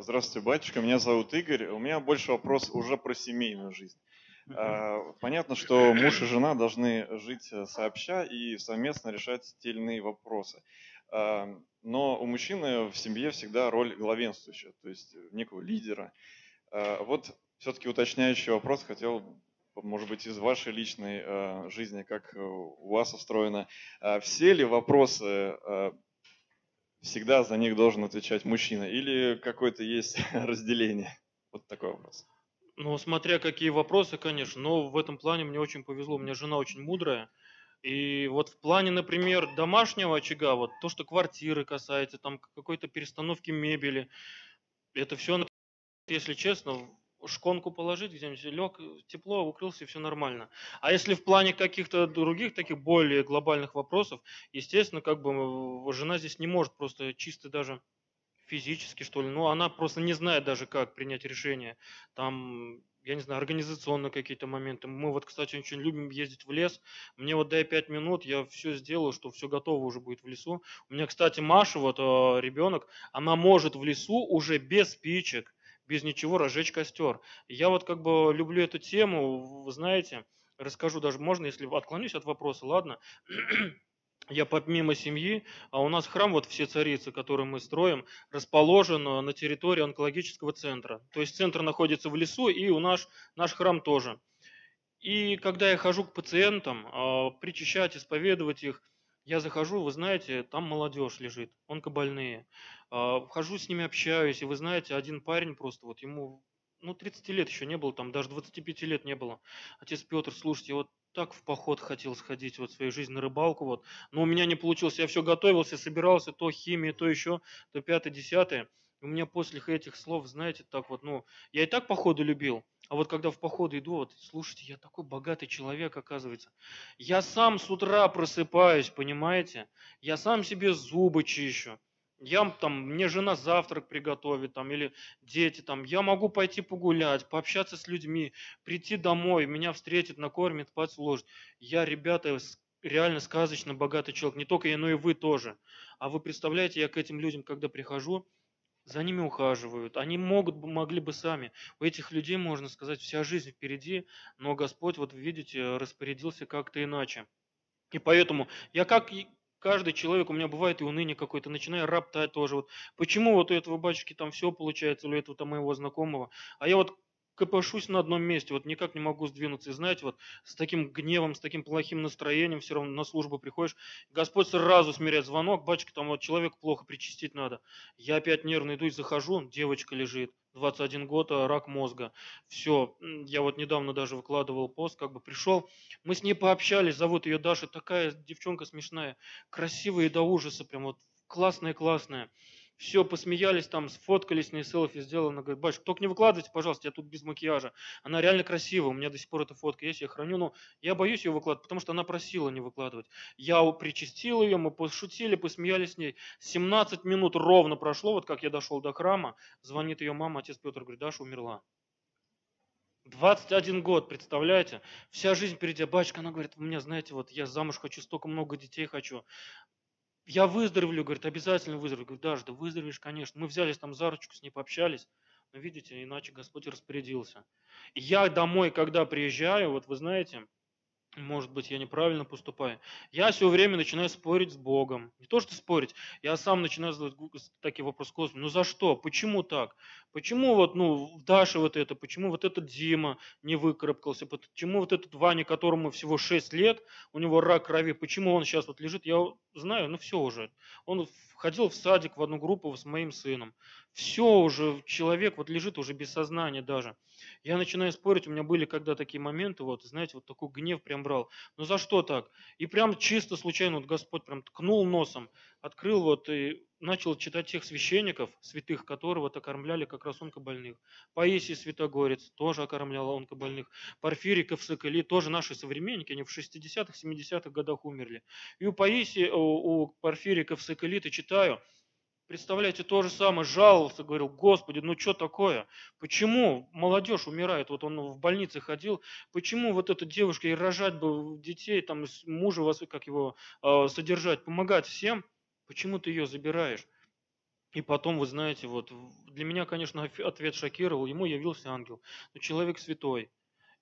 Здравствуйте, батюшка. Меня зовут Игорь. У меня больше вопрос уже про семейную жизнь. А, понятно, что муж и жена должны жить э, сообща и совместно решать те или иные вопросы. А, но у мужчины в семье всегда роль главенствующего, то есть некого лидера. А, вот все-таки уточняющий вопрос хотел, может быть, из вашей личной жизни, как у вас устроено. Все ли вопросы всегда за них должен отвечать мужчина или какое-то есть разделение? Вот такой вопрос. Ну, смотря какие вопросы, конечно, но в этом плане мне очень повезло. У меня жена очень мудрая. И вот в плане, например, домашнего очага, вот то, что квартиры касается, там какой-то перестановки мебели, это все, если честно, шконку положить где-нибудь, лег, тепло, укрылся, и все нормально. А если в плане каких-то других таких более глобальных вопросов, естественно, как бы жена здесь не может просто чисто даже физически, что ли. Ну, она просто не знает даже, как принять решение. Там, я не знаю, организационные какие-то моменты. Мы вот, кстати, очень любим ездить в лес. Мне вот дай пять минут, я все сделаю, что все готово уже будет в лесу. У меня, кстати, Маша, вот э, ребенок, она может в лесу уже без спичек, без ничего разжечь костер. Я вот как бы люблю эту тему, вы знаете, расскажу даже, можно, если отклонюсь от вопроса, ладно? я помимо семьи, а у нас храм, вот все царицы, которые мы строим, расположен э, на территории онкологического центра. То есть центр находится в лесу, и у нас наш храм тоже. И когда я хожу к пациентам, а, причащать, исповедовать их, я захожу, вы знаете, там молодежь лежит, онкобольные. А, хожу с ними, общаюсь, и вы знаете, один парень просто, вот ему ну, 30 лет еще не было, там даже 25 лет не было. Отец Петр, слушайте, вот так в поход хотел сходить вот в своей жизни на рыбалку, вот. но у меня не получилось, я все готовился, собирался, то химия, то еще, то пятое, десятое. У меня после этих слов, знаете, так вот, ну, я и так походы любил, а вот когда в походы иду, вот, слушайте, я такой богатый человек, оказывается. Я сам с утра просыпаюсь, понимаете? Я сам себе зубы чищу я там, мне жена завтрак приготовит, там, или дети, там, я могу пойти погулять, пообщаться с людьми, прийти домой, меня встретит, накормит, спать. Я, ребята, реально сказочно богатый человек, не только я, но и вы тоже. А вы представляете, я к этим людям, когда прихожу, за ними ухаживают, они могут, могли бы сами. У этих людей, можно сказать, вся жизнь впереди, но Господь, вот видите, распорядился как-то иначе. И поэтому я как каждый человек, у меня бывает и уныние какое-то, начинаю роптать тоже. Вот, почему вот у этого батюшки там все получается, или у этого там моего знакомого, а я вот копошусь на одном месте, вот никак не могу сдвинуться. И знаете, вот с таким гневом, с таким плохим настроением все равно на службу приходишь, Господь сразу смиряет звонок, батюшка, там вот человек плохо причастить надо. Я опять нервно иду и захожу, девочка лежит, 21 год, а рак мозга. Все, я вот недавно даже выкладывал пост, как бы пришел, мы с ней пообщались, зовут ее Даша, такая девчонка смешная, красивая и до ужаса, прям вот классная-классная все, посмеялись там, сфоткались, на селфи сделала. Она говорит, батюшка, только не выкладывайте, пожалуйста, я тут без макияжа. Она реально красивая, у меня до сих пор эта фотка есть, я храню, но я боюсь ее выкладывать, потому что она просила не выкладывать. Я причастил ее, мы пошутили, посмеялись с ней. 17 минут ровно прошло, вот как я дошел до храма, звонит ее мама, отец Петр говорит, Даша умерла. 21 год, представляете? Вся жизнь впереди. Батюшка, она говорит, у меня, знаете, вот я замуж хочу, столько много детей хочу я выздоровлю, говорит, обязательно выздоровлю. Говорю, даже, да выздоровеешь, конечно. Мы взялись там за ручку, с ней пообщались. Но видите, иначе Господь распорядился. Я домой, когда приезжаю, вот вы знаете, может быть, я неправильно поступаю. Я все время начинаю спорить с Богом. Не то, что спорить, я сам начинаю задавать такие вопросы Господу. Ну за что? Почему так? Почему вот, ну, Даша вот это, почему вот этот Дима не выкарабкался, почему вот этот Ваня, которому всего 6 лет, у него рак крови, почему он сейчас вот лежит, я знаю, ну все уже. Он ходил в садик в одну группу с моим сыном. Все уже, человек вот лежит уже без сознания даже. Я начинаю спорить, у меня были когда такие моменты, вот, знаете, вот такой гнев прям брал. Ну за что так? И прям чисто случайно вот Господь прям ткнул носом, открыл вот и начал читать тех священников, святых которых вот окормляли как раз онкобольных. Паисий Святогорец тоже окормлял онкобольных. Порфирий Ковсыкали тоже наши современники, они в 60-х, 70-х годах умерли. И у Паисия, у, у Порфирия Ковсыкали, ты читаю, Представляете, то же самое, жаловался, говорил, Господи, ну что такое? Почему молодежь умирает? Вот он в больнице ходил, почему вот эта девушка, и рожать бы детей, там, мужа, вас, как его, а, содержать, помогать всем, почему ты ее забираешь? И потом, вы знаете, вот для меня, конечно, ответ шокировал. Ему явился ангел. Но человек святой.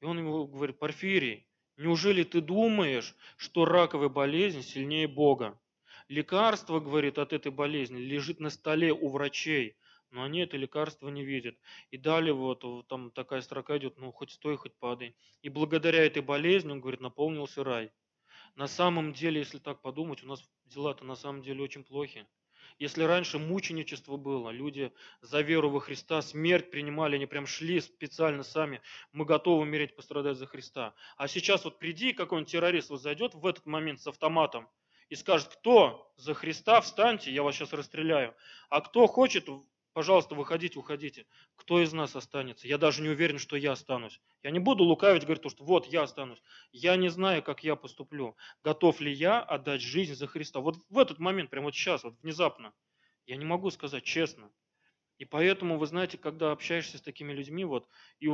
И он ему говорит, Порфирий, неужели ты думаешь, что раковая болезнь сильнее Бога? Лекарство, говорит, от этой болезни лежит на столе у врачей, но они это лекарство не видят. И далее вот там такая строка идет, ну хоть стой, хоть падай. И благодаря этой болезни, он говорит, наполнился рай. На самом деле, если так подумать, у нас дела-то на самом деле очень плохи. Если раньше мученичество было, люди за веру во Христа смерть принимали, они прям шли специально сами, мы готовы умереть, пострадать за Христа. А сейчас вот приди, какой-нибудь террорист вот зайдет в этот момент с автоматом и скажет, кто за Христа, встаньте, я вас сейчас расстреляю. А кто хочет, пожалуйста, выходите, уходите. Кто из нас останется? Я даже не уверен, что я останусь. Я не буду лукавить, говорить, что вот я останусь. Я не знаю, как я поступлю. Готов ли я отдать жизнь за Христа? Вот в этот момент, прямо вот сейчас, вот внезапно, я не могу сказать честно. И поэтому, вы знаете, когда общаешься с такими людьми, вот, и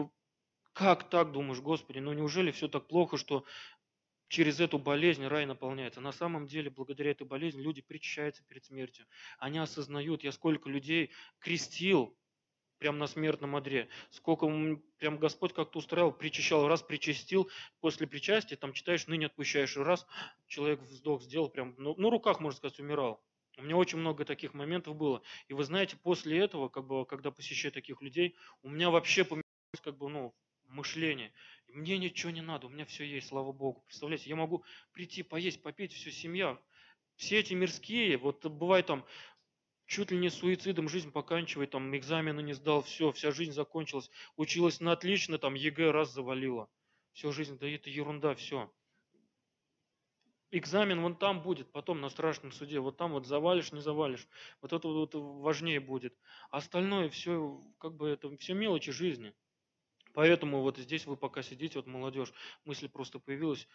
как так думаешь, Господи, ну неужели все так плохо, что через эту болезнь рай наполняется. На самом деле, благодаря этой болезни люди причащаются перед смертью. Они осознают, я сколько людей крестил прямо на смертном одре. Сколько прям Господь как-то устраивал, причащал, раз причастил, после причастия, там читаешь, ныне отпущаешь, раз человек вздох сделал, прям, ну, на руках, можно сказать, умирал. У меня очень много таких моментов было. И вы знаете, после этого, как бы, когда посещаю таких людей, у меня вообще поменялось как бы, ну, мышление. Мне ничего не надо, у меня все есть, слава Богу. Представляете, я могу прийти, поесть, попить, все, семья. Все эти мирские, вот бывает там, чуть ли не суицидом жизнь поканчивает, там экзамены не сдал, все, вся жизнь закончилась. Училась на отлично, там ЕГЭ раз завалила. Всю жизнь, да это ерунда, все. Экзамен вон там будет, потом на страшном суде, вот там вот завалишь, не завалишь. Вот это вот важнее будет. А остальное все, как бы это все мелочи жизни. Поэтому вот здесь вы пока сидите, вот молодежь, мысль просто появилась.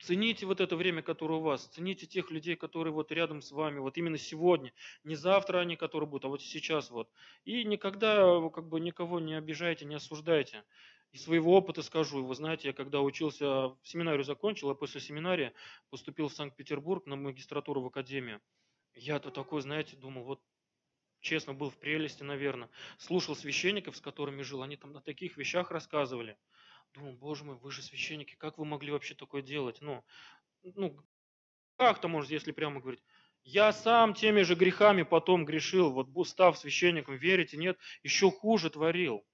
Цените вот это время, которое у вас, цените тех людей, которые вот рядом с вами, вот именно сегодня, не завтра они, которые будут, а вот сейчас вот. И никогда как бы никого не обижайте, не осуждайте. Из своего опыта скажу, вы знаете, я когда учился, семинарию закончил, а после семинария поступил в Санкт-Петербург на магистратуру в академию. Я-то такой, знаете, думал, вот честно, был в прелести, наверное. Слушал священников, с которыми жил, они там на таких вещах рассказывали. Думал, боже мой, вы же священники, как вы могли вообще такое делать? Ну, ну как-то, может, если прямо говорить. Я сам теми же грехами потом грешил, вот став священником, верите, нет, еще хуже творил.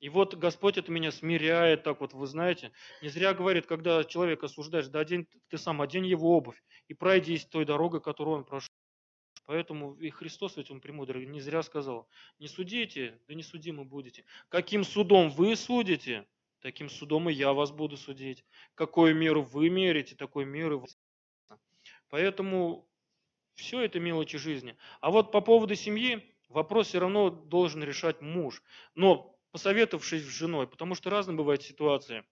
И вот Господь это меня смиряет, так вот, вы знаете, не зря говорит, когда человека осуждаешь, да одень, ты сам одень его обувь и пройдись той дорогой, которую он прошел. Поэтому и Христос ведь он премудрый, не зря сказал, не судите, да не судимы будете. Каким судом вы судите, таким судом и я вас буду судить. Какую меру вы мерите, такой меры вы Поэтому все это мелочи жизни. А вот по поводу семьи, вопрос все равно должен решать муж. Но посоветовавшись с женой, потому что разные бывают ситуации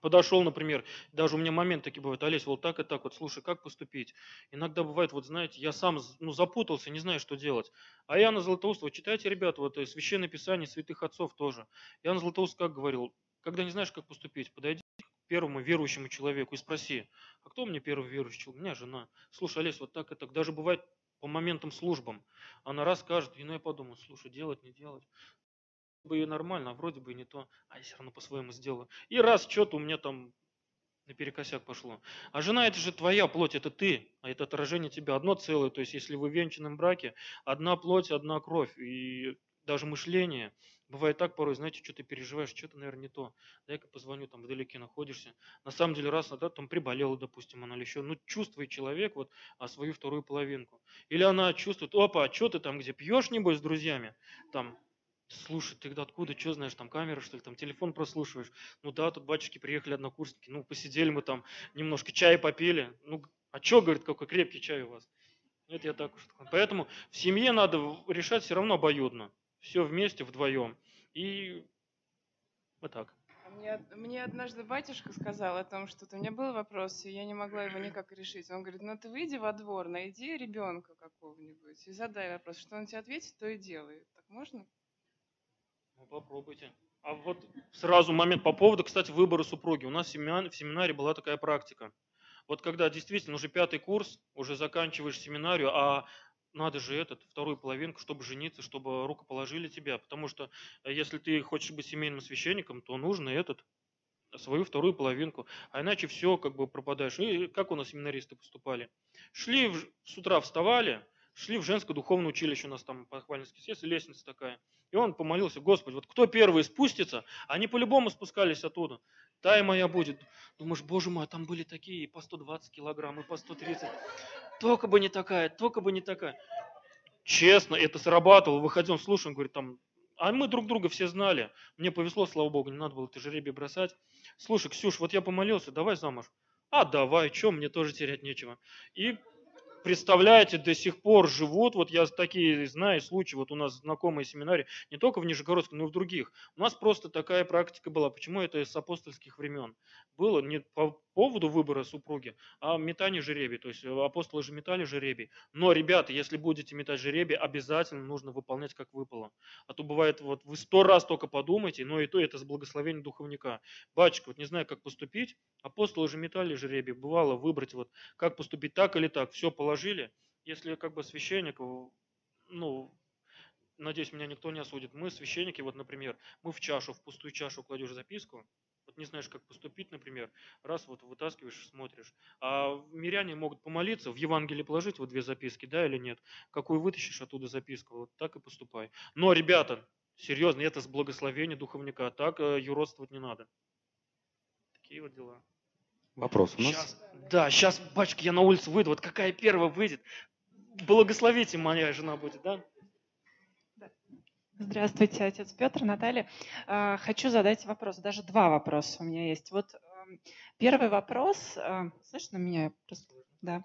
подошел, например, даже у меня момент такие бывают, Олесь, вот так и так, вот слушай, как поступить? Иногда бывает, вот знаете, я сам ну, запутался, не знаю, что делать. А Иоанна Златоуст, вот читайте, ребята, вот э, Священное Писание святых отцов тоже. Иоанн Златоуст как говорил, когда не знаешь, как поступить, подойди к первому верующему человеку и спроси, а кто мне первый верующий человек? У меня жена. Слушай, Олесь, вот так и так, даже бывает по моментам службам. Она расскажет, и ну я подумаю, слушай, делать, не делать бы и нормально, а вроде бы и не то, а я все равно по-своему сделаю. И раз что-то у меня там наперекосяк пошло. А жена это же твоя плоть, это ты, а это отражение тебя, одно целое. То есть если вы в венчанном браке, одна плоть, одна кровь. И даже мышление. Бывает так порой, знаете, что ты переживаешь, что-то, наверное, не то. Дай-ка позвоню, там вдалеке находишься. На самом деле, раз, да, там приболела, допустим, она или еще. Ну, чувствует человек вот а свою вторую половинку. Или она чувствует, опа, а что ты там, где пьешь, небось, с друзьями? Там, Слушай, ты откуда, что знаешь, там камера, что ли, там телефон прослушиваешь? Ну да, тут батюшки приехали, однокурсники, ну посидели мы там, немножко чая попили. Ну, а что, говорит, какой крепкий чай у вас? Это я так уж. Поэтому в семье надо решать все равно обоюдно. Все вместе, вдвоем. И вот так. А мне, мне однажды батюшка сказал о том, что у меня был вопрос, и я не могла его никак решить. Он говорит, ну ты выйди во двор, найди ребенка какого-нибудь и задай вопрос. Что он тебе ответит, то и делай. Так можно? Ну, попробуйте. А вот сразу момент по поводу, кстати, выбора супруги. У нас в семинаре была такая практика. Вот когда действительно уже пятый курс, уже заканчиваешь семинарию, а надо же этот, вторую половинку, чтобы жениться, чтобы руку положили тебя. Потому что э, если ты хочешь быть семейным священником, то нужно этот, свою вторую половинку. А иначе все как бы пропадаешь. И как у нас семинаристы поступали? Шли, в- с утра вставали, шли в женское духовное училище, у нас там похвальнический съезд, лестница такая. И он помолился, Господи, вот кто первый спустится, они по-любому спускались оттуда. Та и моя будет. Думаешь, боже мой, а там были такие и по 120 килограмм, и по 130. Только бы не такая, только бы не такая. Честно, это срабатывало. Выходил, слушай, он говорит, там, а мы друг друга все знали. Мне повезло, слава богу, не надо было это жеребие бросать. Слушай, Ксюш, вот я помолился, давай замуж. А давай, что, мне тоже терять нечего. И представляете, до сих пор живут, вот я такие знаю случаи, вот у нас знакомые семинарии, не только в Нижегородске, но и в других. У нас просто такая практика была. Почему это с апостольских времен? Было не по поводу выбора супруги, а метание жеребий. То есть апостолы же метали жеребий. Но, ребята, если будете метать жеребий, обязательно нужно выполнять, как выпало. А то бывает, вот вы сто раз только подумайте, но и то это с благословения духовника. Батюшка, вот не знаю, как поступить, апостолы же метали жеребий. Бывало выбрать, вот как поступить так или так. Все положили. Если как бы священник, ну, надеюсь, меня никто не осудит. Мы, священники, вот, например, мы в чашу, в пустую чашу кладешь записку, вот не знаешь, как поступить, например, раз вот вытаскиваешь, смотришь. А миряне могут помолиться, в Евангелии положить вот две записки, да или нет. Какую вытащишь оттуда записку, вот так и поступай. Но, ребята, серьезно, это с благословения духовника, так э, юродствовать не надо. Такие вот дела. Вопрос у нас? Щас, да, сейчас, батюшка, я на улицу выйду, вот какая первая выйдет, благословите, моя жена будет, да? Здравствуйте, отец Петр, Наталья. А, Хочу задать вопрос, даже два вопроса у меня есть. Вот эм, первый вопрос, а, слышно меня? Да.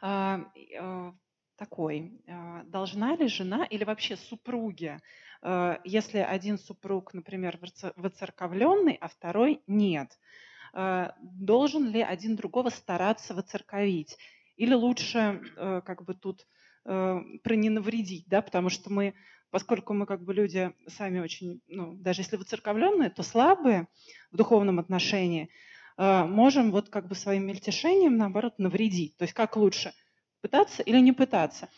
А, э, Такой. а, Должна ли жена или вообще супруги, э, если один супруг, например, воцерковленный, а второй нет, э, должен ли один другого стараться воцерковить? Или лучше э, как бы тут э, про не навредить, да, потому что мы поскольку мы как бы люди сами очень, ну, даже если выцерковленные, то слабые в духовном отношении, э, можем вот как бы своим мельтешением, наоборот, навредить. То есть как лучше, пытаться или не пытаться?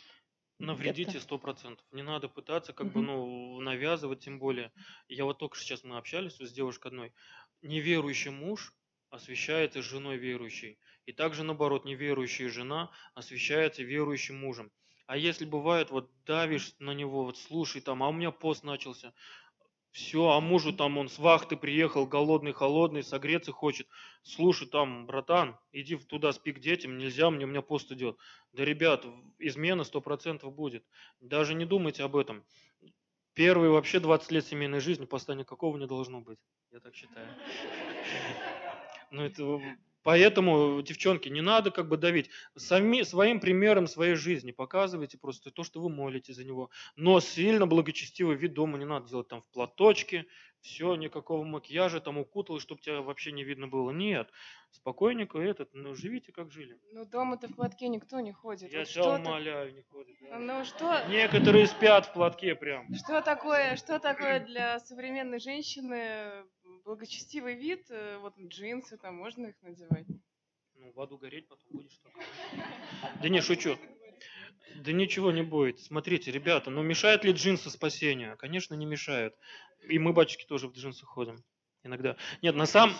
Навредите сто процентов. Не надо пытаться как бы, Мгм. ну, навязывать, тем более. Я вот только сейчас мы общались с девушкой одной. Неверующий муж освящается женой верующей. И также наоборот, неверующая жена освящается верующим мужем. А если бывает, вот давишь на него, вот слушай там, а у меня пост начался, все, а мужу там он с вахты приехал, голодный, холодный, согреться хочет. Слушай, там, братан, иди туда спи к детям, нельзя, мне, у меня пост идет. Да, ребят, измена 100% будет. Даже не думайте об этом. Первые вообще 20 лет семейной жизни поста никакого не должно быть. Я так считаю. Ну, это... Поэтому, девчонки, не надо как бы давить. Сами, своим примером своей жизни показывайте просто то, что вы молите за него. Но сильно благочестивый вид дома не надо делать там в платочке, все, никакого макияжа, там укуталось, чтобы тебя вообще не видно было. Нет, спокойненько этот, ну, живите как жили. Ну, дома-то в платке никто не ходит. Я Вот тебя умоляю, не ходит. да. Ну, что, Некоторые спят в платке прям. что такое, что такое для современной женщины благочестивый вид? Э, Вот джинсы, там можно их надевать? Ну, в аду гореть потом будешь только. Да не, шучу. Да ничего не будет. Смотрите, ребята, ну мешают ли джинсы спасению? Конечно, не мешают. И мы, батюшки, тоже в джинсах ходим. Иногда. Нет, на самом...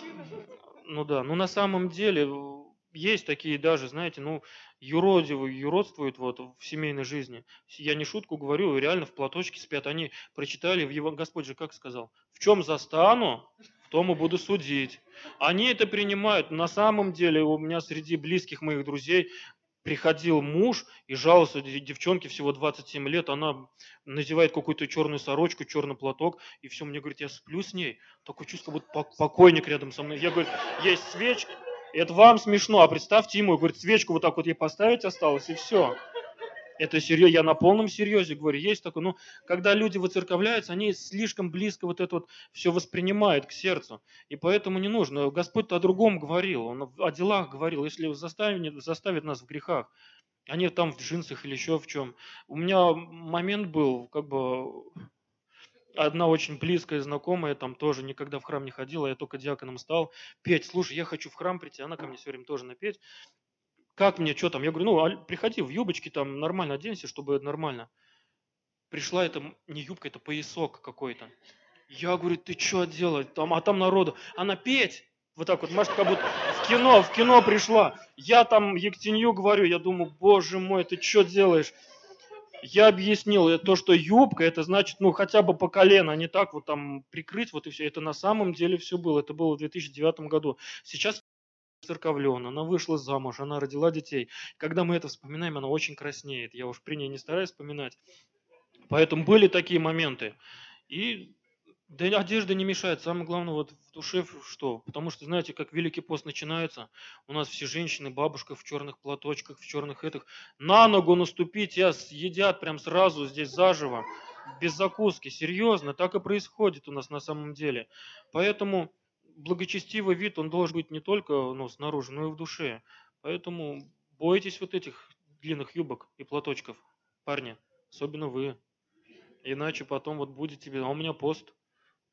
Ну да, ну на самом деле есть такие даже, знаете, ну, юродивые, юродствуют вот в семейной жизни. Я не шутку говорю, реально в платочке спят. Они прочитали в его... Господь же как сказал? В чем застану, в том и буду судить. Они это принимают. На самом деле у меня среди близких моих друзей приходил муж и жаловался де- девчонке всего 27 лет, она надевает какую-то черную сорочку, черный платок, и все, мне говорит, я сплю с ней, такое чувство, будто пок- покойник рядом со мной. Я говорю, есть свечка, это вам смешно, а представьте ему, говорит, свечку вот так вот ей поставить осталось, и все. Это серьезно, я на полном серьезе говорю, есть такое, ну, когда люди выцерковляются, они слишком близко вот это вот все воспринимают к сердцу. И поэтому не нужно. Господь-то о другом говорил, Он о делах говорил. Если заставит, заставит нас в грехах, не там в джинсах или еще в чем. У меня момент был, как бы, одна очень близкая знакомая, там тоже никогда в храм не ходила, я только диаконом стал. Петь, слушай, я хочу в храм прийти, она ко мне все время тоже напеть. Как мне, что там? Я говорю, ну, а, приходи в юбочке, там нормально оденься, чтобы нормально. Пришла это не юбка, это поясок какой-то. Я говорю, ты что делать? Там, а там народу. Она петь. Вот так вот, может, как будто в кино, в кино пришла. Я там Ектенью говорю, я думаю, боже мой, ты что делаешь? Я объяснил, то, что юбка, это значит, ну, хотя бы по колено, а не так вот там прикрыть, вот и все. Это на самом деле все было. Это было в 2009 году. Сейчас церковлен, она вышла замуж, она родила детей. Когда мы это вспоминаем, она очень краснеет. Я уж при ней не стараюсь вспоминать. Поэтому были такие моменты. И да одежда не мешает. Самое главное вот в душе что? Потому что, знаете, как Великий пост начинается, у нас все женщины, бабушка в черных платочках, в черных этих. На ногу наступить, я съедят прям сразу здесь заживо, без закуски. Серьезно, так и происходит у нас на самом деле. Поэтому благочестивый вид, он должен быть не только ну, снаружи, но и в душе. Поэтому бойтесь вот этих длинных юбок и платочков, парни, особенно вы. Иначе потом вот будет тебе, а у меня пост,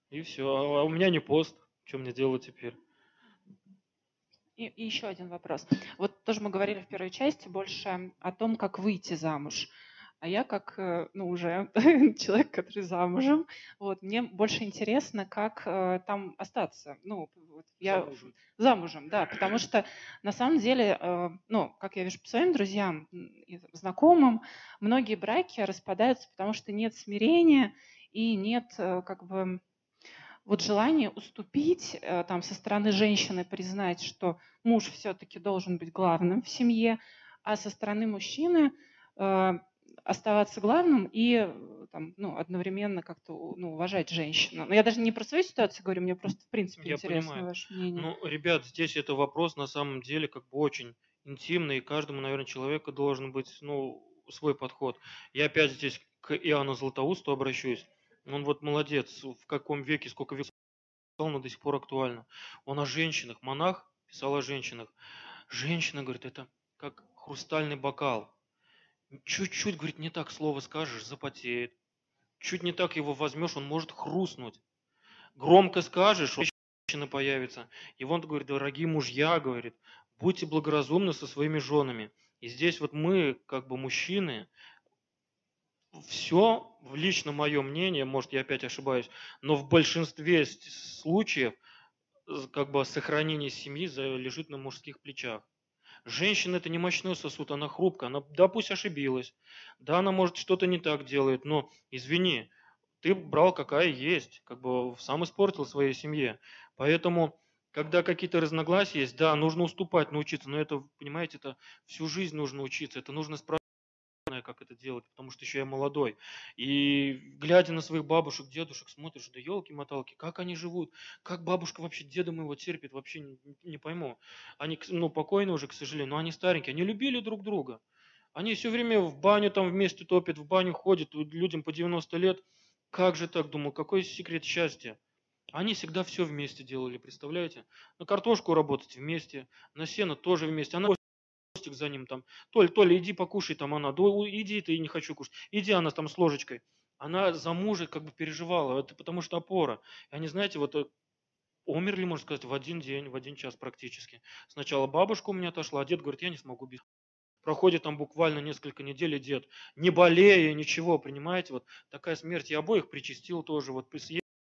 и все. А у меня не пост. Что мне делать теперь? И, и еще один вопрос. Вот тоже мы говорили в первой части больше о том, как выйти замуж. А я как, э, ну, уже человек, который замужем, вот, мне больше интересно, как э, там остаться. Ну, вот я замужем. замужем, да, потому что на самом деле, э, ну, как я вижу по своим друзьям и знакомым, многие браки распадаются, потому что нет смирения и нет, э, как бы, вот желание уступить э, там со стороны женщины, признать, что муж все-таки должен быть главным в семье, а со стороны мужчины э, оставаться главным и э, там, ну, одновременно как-то ну, уважать женщину. Но я даже не про свою ситуацию говорю, мне просто в принципе я интересно понимаю. ваше мнение. Ну, ребят, здесь это вопрос на самом деле как бы очень интимный, и каждому, наверное, человеку должен быть ну, свой подход. Я опять здесь к Иоанну Златоусту обращусь. Он вот молодец, в каком веке, сколько веков писал, но до сих пор актуально. Он о женщинах, монах писал о женщинах. Женщина, говорит, это как хрустальный бокал. Чуть-чуть, говорит, не так слово скажешь, запотеет. Чуть не так его возьмешь, он может хрустнуть. Громко скажешь, женщина появится. И он говорит, дорогие мужья, говорит, будьте благоразумны со своими женами. И здесь вот мы, как бы мужчины, все, лично мое мнение, может я опять ошибаюсь, но в большинстве случаев как бы сохранение семьи лежит на мужских плечах. Женщина это не мощной сосуд, она хрупкая, она, да, пусть ошибилась, да, она может что-то не так делает, но извини, ты брал какая есть, как бы сам испортил своей семье. Поэтому, когда какие-то разногласия есть, да, нужно уступать, научиться, но это, понимаете, это всю жизнь нужно учиться, это нужно спрашивать делать, потому что еще я молодой. И глядя на своих бабушек, дедушек, смотришь, да елки-моталки, как они живут, как бабушка вообще деда моего терпит, вообще не, не пойму. Они, ну, покойны уже, к сожалению, но они старенькие, они любили друг друга. Они все время в баню там вместе топят, в баню ходят, людям по 90 лет. Как же так, думал, какой секрет счастья? Они всегда все вместе делали, представляете? На картошку работать вместе, на сено тоже вместе. Она Костик за ним там, Толь, Толя, иди покушай, там она, да иди, ты не хочу кушать, иди она там с ложечкой. Она за мужа как бы переживала, это потому что опора. И они, знаете, вот э, умерли, можно сказать, в один день, в один час практически. Сначала бабушка у меня отошла, а дед говорит, я не смогу без Проходит там буквально несколько недель, и дед, не болея, ничего, понимаете, вот такая смерть. Я обоих причастил тоже, вот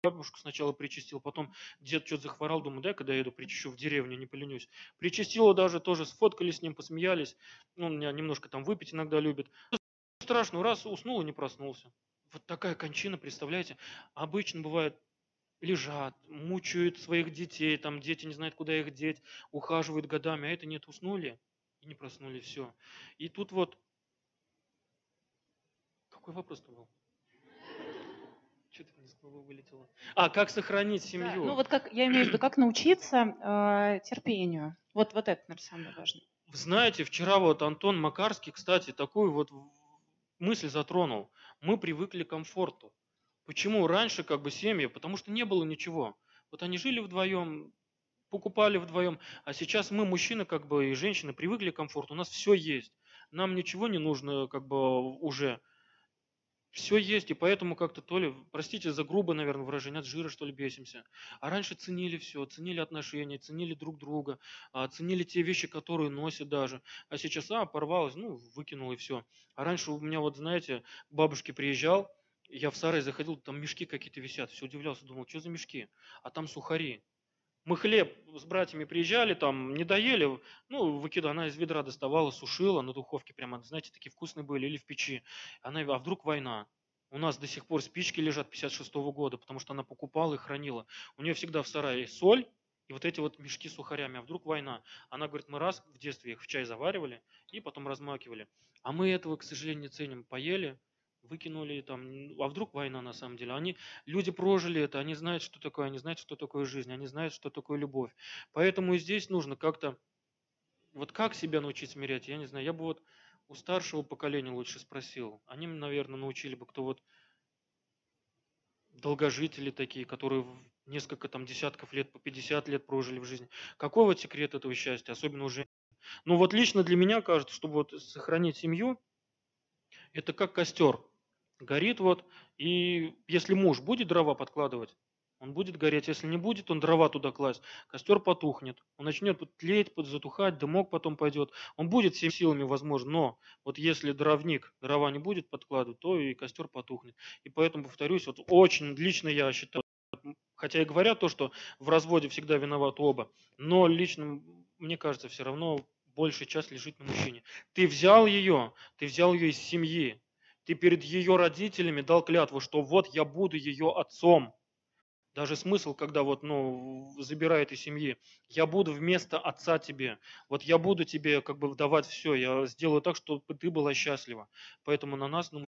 бабушку сначала причастил, потом дед что-то захворал, думаю, дай когда я еду причащу в деревню, не поленюсь. Причастил даже тоже, сфоткались с ним, посмеялись. Ну, он меня немножко там выпить иногда любит. Страшно, раз уснул и не проснулся. Вот такая кончина, представляете? Обычно бывает, лежат, мучают своих детей, там дети не знают, куда их деть, ухаживают годами, а это нет, уснули и не проснули, все. И тут вот, какой вопрос-то был? Вылетело. А, как сохранить семью? Да, ну вот как, я имею в виду, как научиться э, терпению. Вот, вот это, наверное, самое важное. Вы знаете, вчера вот Антон Макарский, кстати, такую вот мысль затронул. Мы привыкли к комфорту. Почему раньше как бы семьи? Потому что не было ничего. Вот они жили вдвоем, покупали вдвоем, а сейчас мы, мужчины как бы и женщины, привыкли к комфорту. У нас все есть. Нам ничего не нужно как бы уже все есть, и поэтому как-то то ли, простите за грубо, наверное, выражение, от жира, что ли, бесимся. А раньше ценили все, ценили отношения, ценили друг друга, а, ценили те вещи, которые носят даже. А сейчас, а, порвалось, ну, выкинул и все. А раньше у меня, вот, знаете, к бабушке приезжал, я в сарай заходил, там мешки какие-то висят, все удивлялся, думал, что за мешки? А там сухари. Мы хлеб с братьями приезжали, там не доели, ну, выкидывала, она из ведра доставала, сушила на духовке, прямо, знаете, такие вкусные были, или в печи. Она, а вдруг война? У нас до сих пор спички лежат 56 -го года, потому что она покупала и хранила. У нее всегда в сарае соль и вот эти вот мешки с сухарями. А вдруг война? Она говорит, мы раз в детстве их в чай заваривали и потом размакивали. А мы этого, к сожалению, не ценим. Поели, выкинули там, а вдруг война на самом деле. Они, люди прожили это, они знают, что такое, они знают, что такое жизнь, они знают, что такое любовь. Поэтому и здесь нужно как-то, вот как себя научить смирять, я не знаю. Я бы вот у старшего поколения лучше спросил. Они, наверное, научили бы, кто вот долгожители такие, которые несколько там десятков лет, по 50 лет прожили в жизни. Какой вот секрет этого счастья, особенно уже? Ну вот лично для меня кажется, чтобы вот сохранить семью, это как костер горит вот, и если муж будет дрова подкладывать, он будет гореть. Если не будет, он дрова туда класть. Костер потухнет. Он начнет тлеть, затухать, дымок потом пойдет. Он будет всеми силами, возможно, но вот если дровник дрова не будет подкладывать, то и костер потухнет. И поэтому, повторюсь, вот очень лично я считаю, хотя и говорят то, что в разводе всегда виноваты оба, но лично мне кажется, все равно большая часть лежит на мужчине. Ты взял ее, ты взял ее из семьи, ты перед ее родителями дал клятву, что вот я буду ее отцом. Даже смысл, когда вот, ну, забирает из семьи, я буду вместо отца тебе, вот я буду тебе как бы давать все, я сделаю так, чтобы ты была счастлива. Поэтому на нас, ну,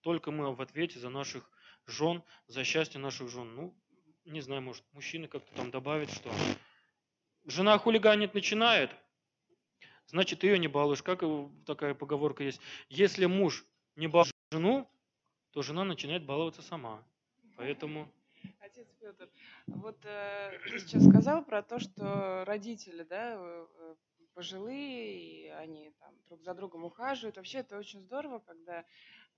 только мы в ответе за наших жен, за счастье наших жен. Ну, не знаю, может, мужчины как-то там добавить, что жена хулиганит начинает, значит, ее не балуешь. Как такая поговорка есть? Если муж не балует жену, то жена начинает баловаться сама. Поэтому... Отец Петр, вот э, сейчас сказал про то, что родители, да, э, э, пожилые, и они там друг за другом ухаживают. Вообще это очень здорово, когда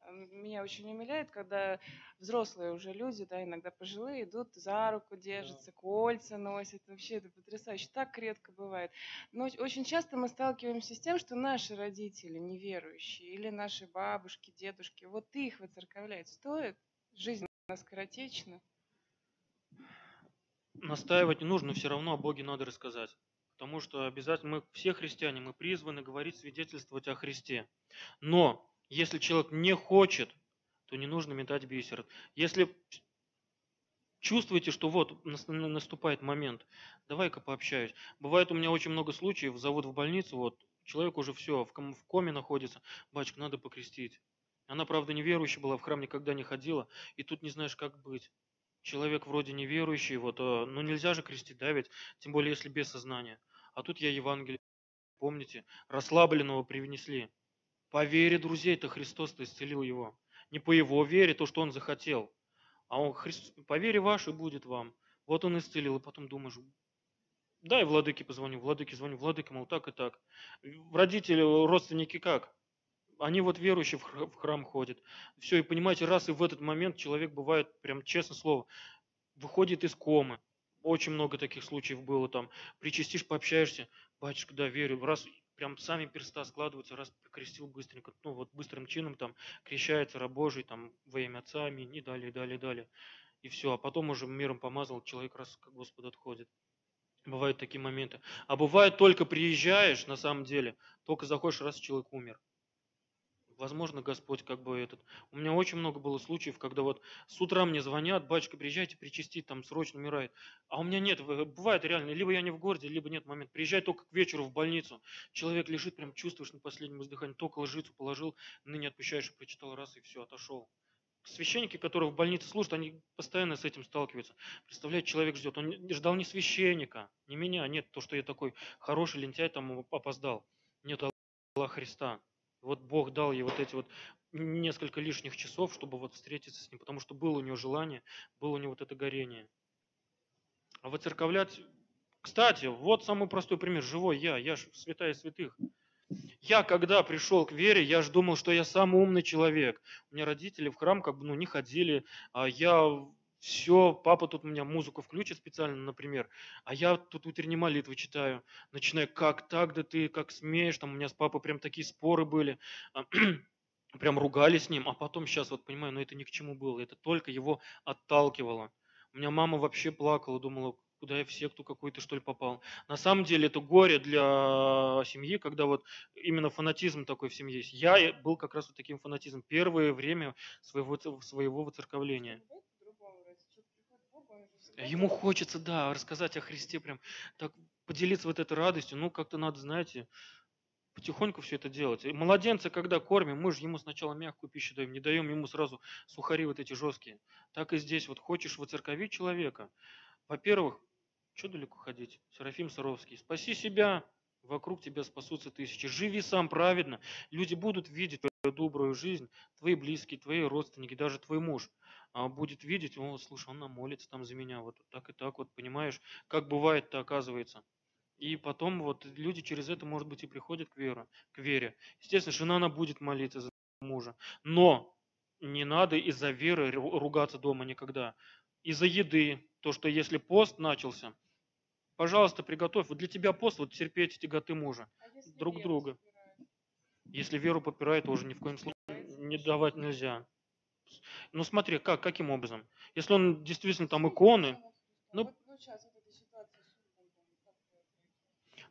меня очень умиляет, когда взрослые уже люди, да, иногда пожилые, идут за руку держатся, кольца носят. Вообще это потрясающе. Так редко бывает. Но очень часто мы сталкиваемся с тем, что наши родители неверующие или наши бабушки, дедушки, вот их выцерковлять стоит? Жизнь у нас скоротечна. Настаивать не нужно, но все равно о Боге надо рассказать. Потому что обязательно мы все христиане, мы призваны говорить, свидетельствовать о Христе. Но если человек не хочет, то не нужно метать бисер. Если чувствуете, что вот наступает момент, давай-ка пообщаюсь. Бывает у меня очень много случаев, зовут в больницу, вот человек уже все, в коме находится, батюшка, надо покрестить. Она, правда, неверующая была, в храм никогда не ходила, и тут не знаешь, как быть. Человек вроде неверующий, вот, а, ну нельзя же крестить, да, ведь, тем более, если без сознания. А тут я Евангелие, помните, расслабленного привнесли. По вере друзей-то Христос-то исцелил его. Не по его вере, то, что он захотел. А он, Христ, по вере вашей будет вам. Вот он исцелил, и потом думаешь, дай владыке позвоню, владыке звоню, владыке, мол, так и так. Родители, родственники как? Они вот верующие в храм ходят. Все, и понимаете, раз и в этот момент человек бывает, прям честно слово, выходит из комы. Очень много таких случаев было там. Причастишь, пообщаешься, батюшка, да, верю. Раз прям сами перста складываются, раз крестил быстренько, ну вот быстрым чином там крещается раб Божий, там во имя Отца, аминь, и далее, далее, далее. И все, а потом уже миром помазал, человек раз к Господу отходит. Бывают такие моменты. А бывает только приезжаешь, на самом деле, только заходишь, раз человек умер возможно, Господь как бы этот. У меня очень много было случаев, когда вот с утра мне звонят, батюшка, приезжайте причастить, там срочно умирает. А у меня нет, бывает реально, либо я не в городе, либо нет момент. Приезжай только к вечеру в больницу. Человек лежит, прям чувствуешь на последнем издыхании, только лжицу положил, ныне отпущаешь, прочитал раз и все, отошел. Священники, которые в больнице служат, они постоянно с этим сталкиваются. Представляете, человек ждет. Он ждал не священника, не меня, нет, то, что я такой хороший лентяй, там опоздал. Нет, Аллах Христа. Вот Бог дал ей вот эти вот несколько лишних часов, чтобы вот встретиться с ним, потому что было у него желание, было у него вот это горение. А выцерковлять... Кстати, вот самый простой пример. Живой я, я же святая святых. Я когда пришел к вере, я же думал, что я самый умный человек. У меня родители в храм как бы ну, не ходили, а я все, папа тут у меня музыку включит специально, например, а я тут утренние молитвы читаю, начинаю, как так, да ты, как смеешь, там у меня с папой прям такие споры были, а, прям ругались с ним, а потом сейчас вот понимаю, ну это ни к чему было, это только его отталкивало. У меня мама вообще плакала, думала, куда я в секту какую-то что ли попал. На самом деле это горе для семьи, когда вот именно фанатизм такой в семье есть. Я был как раз вот таким фанатизмом первое время своего, своего воцерковления. Ему хочется, да, рассказать о Христе, прям так поделиться вот этой радостью. Ну, как-то надо, знаете, потихоньку все это делать. И младенца, когда кормим, мы же ему сначала мягкую пищу даем, не даем ему сразу сухари вот эти жесткие. Так и здесь, вот хочешь воцерковить человека, во-первых, что далеко ходить? Серафим Саровский. Спаси себя, вокруг тебя спасутся тысячи. Живи сам праведно. Люди будут видеть твою добрую жизнь, твои близкие, твои родственники, даже твой муж а будет видеть, о, слушай, он нам молится там за меня, вот так и так, вот понимаешь, как бывает-то оказывается. И потом вот люди через это, может быть, и приходят к вере. К вере. Естественно, жена она будет молиться за мужа. Но не надо из-за веры ругаться дома никогда. Из-за еды. То, что если пост начался, пожалуйста, приготовь. Вот для тебя пост, вот терпеть тяготы мужа. А друг друга. Попирает? Если веру попирает, тоже ни в коем случае не давать нельзя. Ну смотри, как, каким образом? Если он действительно там иконы, ну,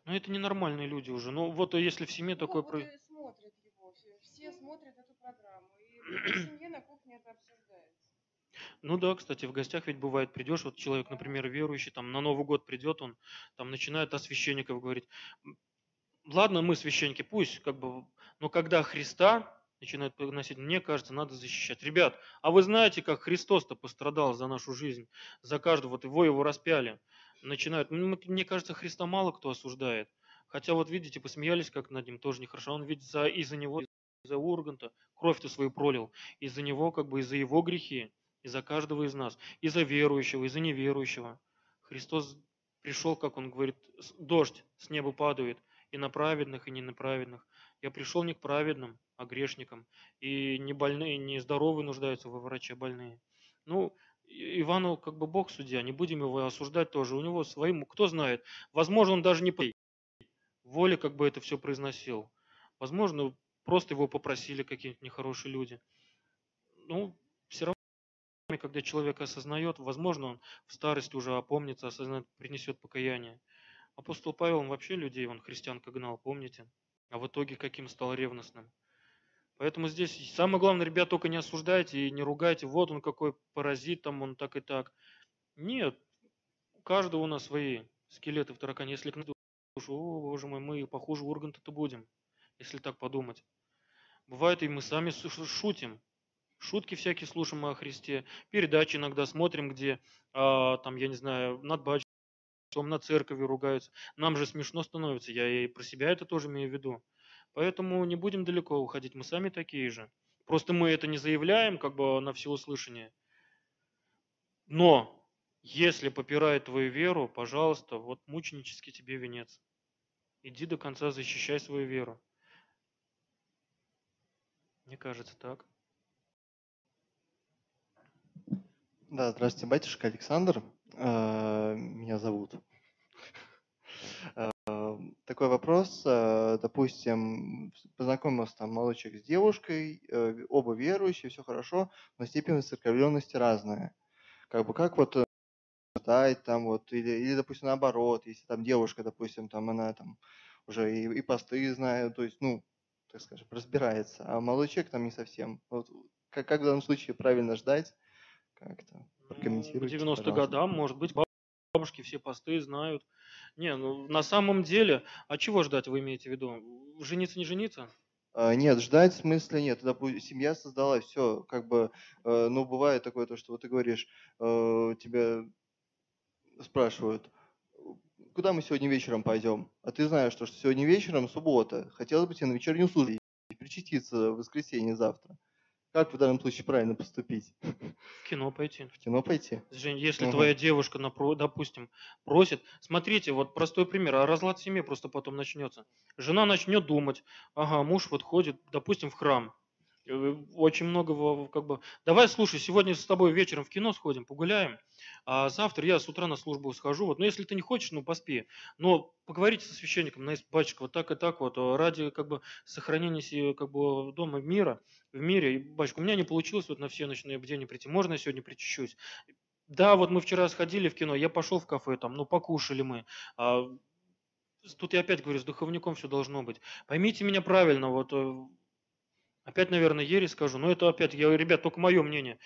ну это ненормальные люди уже. Ну вот если в семье ну, такое... Вот смотрят его, все смотрят эту программу, и в семье на кухне это обсуждается. Ну да, кстати, в гостях ведь бывает, придешь, вот человек, например, верующий, там на Новый год придет, он там начинает о священников говорить. Ладно, мы священники, пусть как бы, но когда Христа начинают приносить, мне кажется, надо защищать. Ребят, а вы знаете, как Христос-то пострадал за нашу жизнь, за каждого, вот его его распяли. Начинают, ну, мне кажется, Христа мало кто осуждает. Хотя вот видите, посмеялись как над ним, тоже нехорошо. Он ведь за, из-за него, из-за Урганта кровь-то свою пролил. Из-за него, как бы из-за его грехи, из-за каждого из нас. Из-за верующего, из-за неверующего. Христос пришел, как он говорит, дождь с неба падает и на праведных, и не на праведных. Я пришел не к праведным, а грешникам. И не больные, не здоровые нуждаются во враче, а больные. Ну, Ивану как бы Бог судья, не будем его осуждать тоже. У него своим, кто знает, возможно, он даже не по воле как бы это все произносил. Возможно, просто его попросили какие-нибудь нехорошие люди. Ну, все равно, когда человек осознает, возможно, он в старости уже опомнится, осознает, принесет покаяние. Апостол Павел, он вообще людей, он христианка гнал, помните? А в итоге каким стал ревностным? Поэтому здесь самое главное, ребят, только не осуждайте и не ругайте. Вот он какой паразит, там он так и так. Нет, у каждого у нас свои скелеты в таракане. Если к душу, о, боже мой, мы похуже Урганта-то будем, если так подумать. Бывает, и мы сами шутим. Шутки всякие слушаем о Христе. Передачи иногда смотрим, где, а, там, я не знаю, над батюшкой на церкови ругаются. Нам же смешно становится, я и про себя это тоже имею в виду. Поэтому не будем далеко уходить, мы сами такие же. Просто мы это не заявляем как бы на всеуслышание. Но если попирает твою веру, пожалуйста, вот мученический тебе венец. Иди до конца, защищай свою веру. Мне кажется, так. Да, здравствуйте, батюшка Александр. Э, меня зовут. Э, такой вопрос. Э, допустим, познакомился там молодой с девушкой, оба верующие, все хорошо, но степень церковленности разная. Как бы как вот читать там вот, или, или, допустим, наоборот, если там девушка, допустим, там она там уже и, и посты знает, то есть, ну, так скажем, разбирается, а молодой человек там не совсем. Вот, как, как в данном случае правильно ждать? Как-то прокомментируйте. К 90 годам, может быть, бабушки все посты знают. Не, ну на самом деле, а чего ждать вы имеете в виду? Жениться, не жениться? А, нет, ждать в смысле нет. Допустим, семья создалась, все, как бы, э, ну, бывает такое, то, что вот ты говоришь, э, тебя спрашивают, куда мы сегодня вечером пойдем? А ты знаешь, что, что сегодня вечером суббота, хотелось бы тебе на вечернюю службу причаститься в воскресенье завтра. Как в данном случае правильно поступить? В кино пойти. В кино пойти? Жень, если Мгм. твоя девушка, допустим, просит, смотрите, вот простой пример, а разлад семьи просто потом начнется. Жена начнет думать, ага, муж вот ходит, допустим, в храм, очень много, как бы, давай, слушай, сегодня с тобой вечером в кино сходим, погуляем, а завтра я с утра на службу схожу, вот, ну, если ты не хочешь, ну, поспи, но поговорите со священником, на батюшка, вот так и так вот, э, ради, как бы, сохранения, се- как бы, дома мира, в мире, и, батюшка, у меня не получилось вот на все ночные бдения прийти, можно я сегодня причащусь? Да, вот мы вчера сходили в кино, я пошел в кафе, там, ну, покушали мы. а, тут я опять говорю, с духовником все должно быть. Поймите меня правильно, вот, э, опять, наверное, ересь скажу, но это опять, я, ребят, только мое мнение.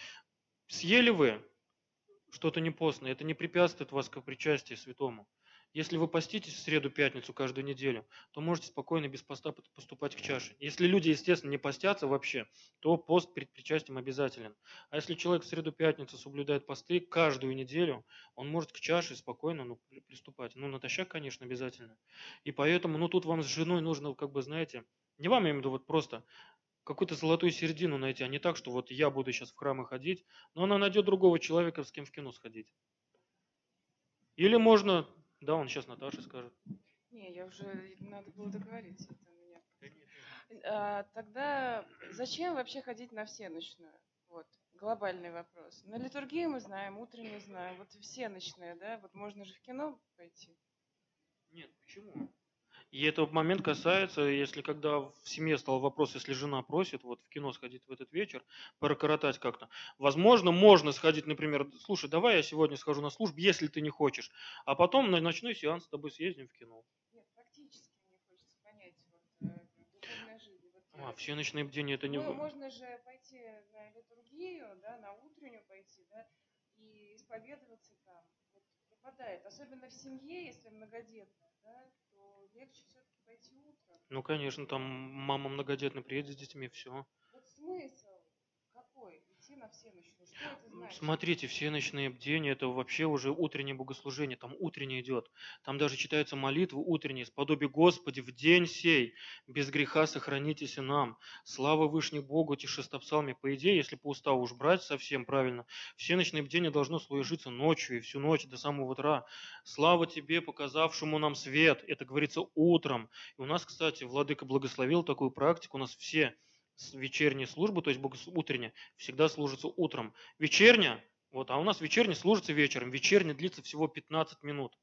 Съели вы что-то не постное, это не препятствует вас к причастию святому. Если вы поститесь в среду, пятницу каждую неделю, то можете спокойно без поста поступать к чаше. Если люди, естественно, не постятся вообще, то пост перед причастием обязателен. А если человек в среду, пятницу соблюдает посты каждую неделю, он может к чаше спокойно ну, при- приступать. Ну, натощак, конечно, обязательно. И поэтому, ну, тут вам с женой нужно, как бы, знаете, не вам, я имею в виду, вот просто какую-то золотую середину найти, а не так, что вот я буду сейчас в храмы ходить, но она найдет другого человека, с кем в кино сходить. Или можно, да, он сейчас Наташе скажет. Не, я уже, надо было договориться. Это у меня. А, тогда зачем вообще ходить на всеночную? Вот, глобальный вопрос. На литургию мы знаем, утреннюю знаем, вот всеночная, да, вот можно же в кино пойти. Нет, почему? И этот момент касается, если когда в семье стал вопрос, если жена просит вот в кино сходить в этот вечер, прокоротать как-то. Возможно, можно сходить, например, слушай, давай я сегодня схожу на службу, если ты не хочешь, а потом на ночной сеанс с тобой съездим в кино. Нет, практически мне хочется понять, вот, э, жизнь. Вот, А, э, все ночные бдения это не... Ну, можно же пойти на литургию, да, на утреннюю пойти, да, и исповедоваться там. Вот пропадает. Особенно в семье, если многодетная, да, легче все-таки пойти утром. Ну, конечно, там мама многодетная приедет с детьми, все. Вот смысл на всеночную. Что это значит? Смотрите, все ночные бдения, это вообще уже утреннее богослужение, там утреннее идет. Там даже читаются молитвы утренние, сподоби Господи, в день сей, без греха сохранитесь и нам. Слава Вышний Богу, эти шестопсалми. По идее, если по уставу уж брать совсем правильно, все ночные бдения должно служиться ночью и всю ночь до самого утра. Слава Тебе, показавшему нам свет. Это говорится утром. И у нас, кстати, Владыка благословил такую практику. У нас все вечерние службы, то есть утренние, всегда служатся утром. Вечерня, вот, а у нас вечерня служится вечером. Вечерня длится всего 15 минут.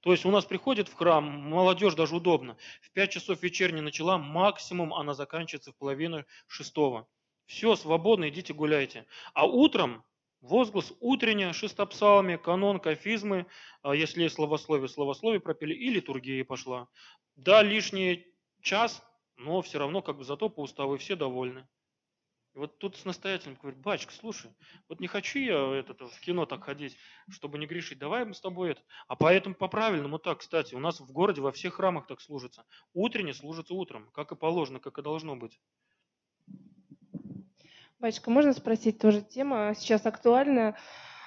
То есть у нас приходит в храм, молодежь даже удобно. В 5 часов вечерня начала, максимум она заканчивается в половину шестого. Все, свободно, идите гуляйте. А утром возглас утренняя, шестопсалми, канон, кафизмы, а если есть словословие, словословие пропели, и литургия пошла. Да, лишний час, но все равно как бы зато по уставу все довольны. И вот тут с настоятелем говорит, батюшка, слушай, вот не хочу я этот, в кино так ходить, чтобы не грешить, давай мы с тобой это. А поэтому по-правильному так, кстати, у нас в городе во всех храмах так служится. Утренне служится утром, как и положено, как и должно быть. Батюшка, можно спросить тоже тема сейчас актуальная.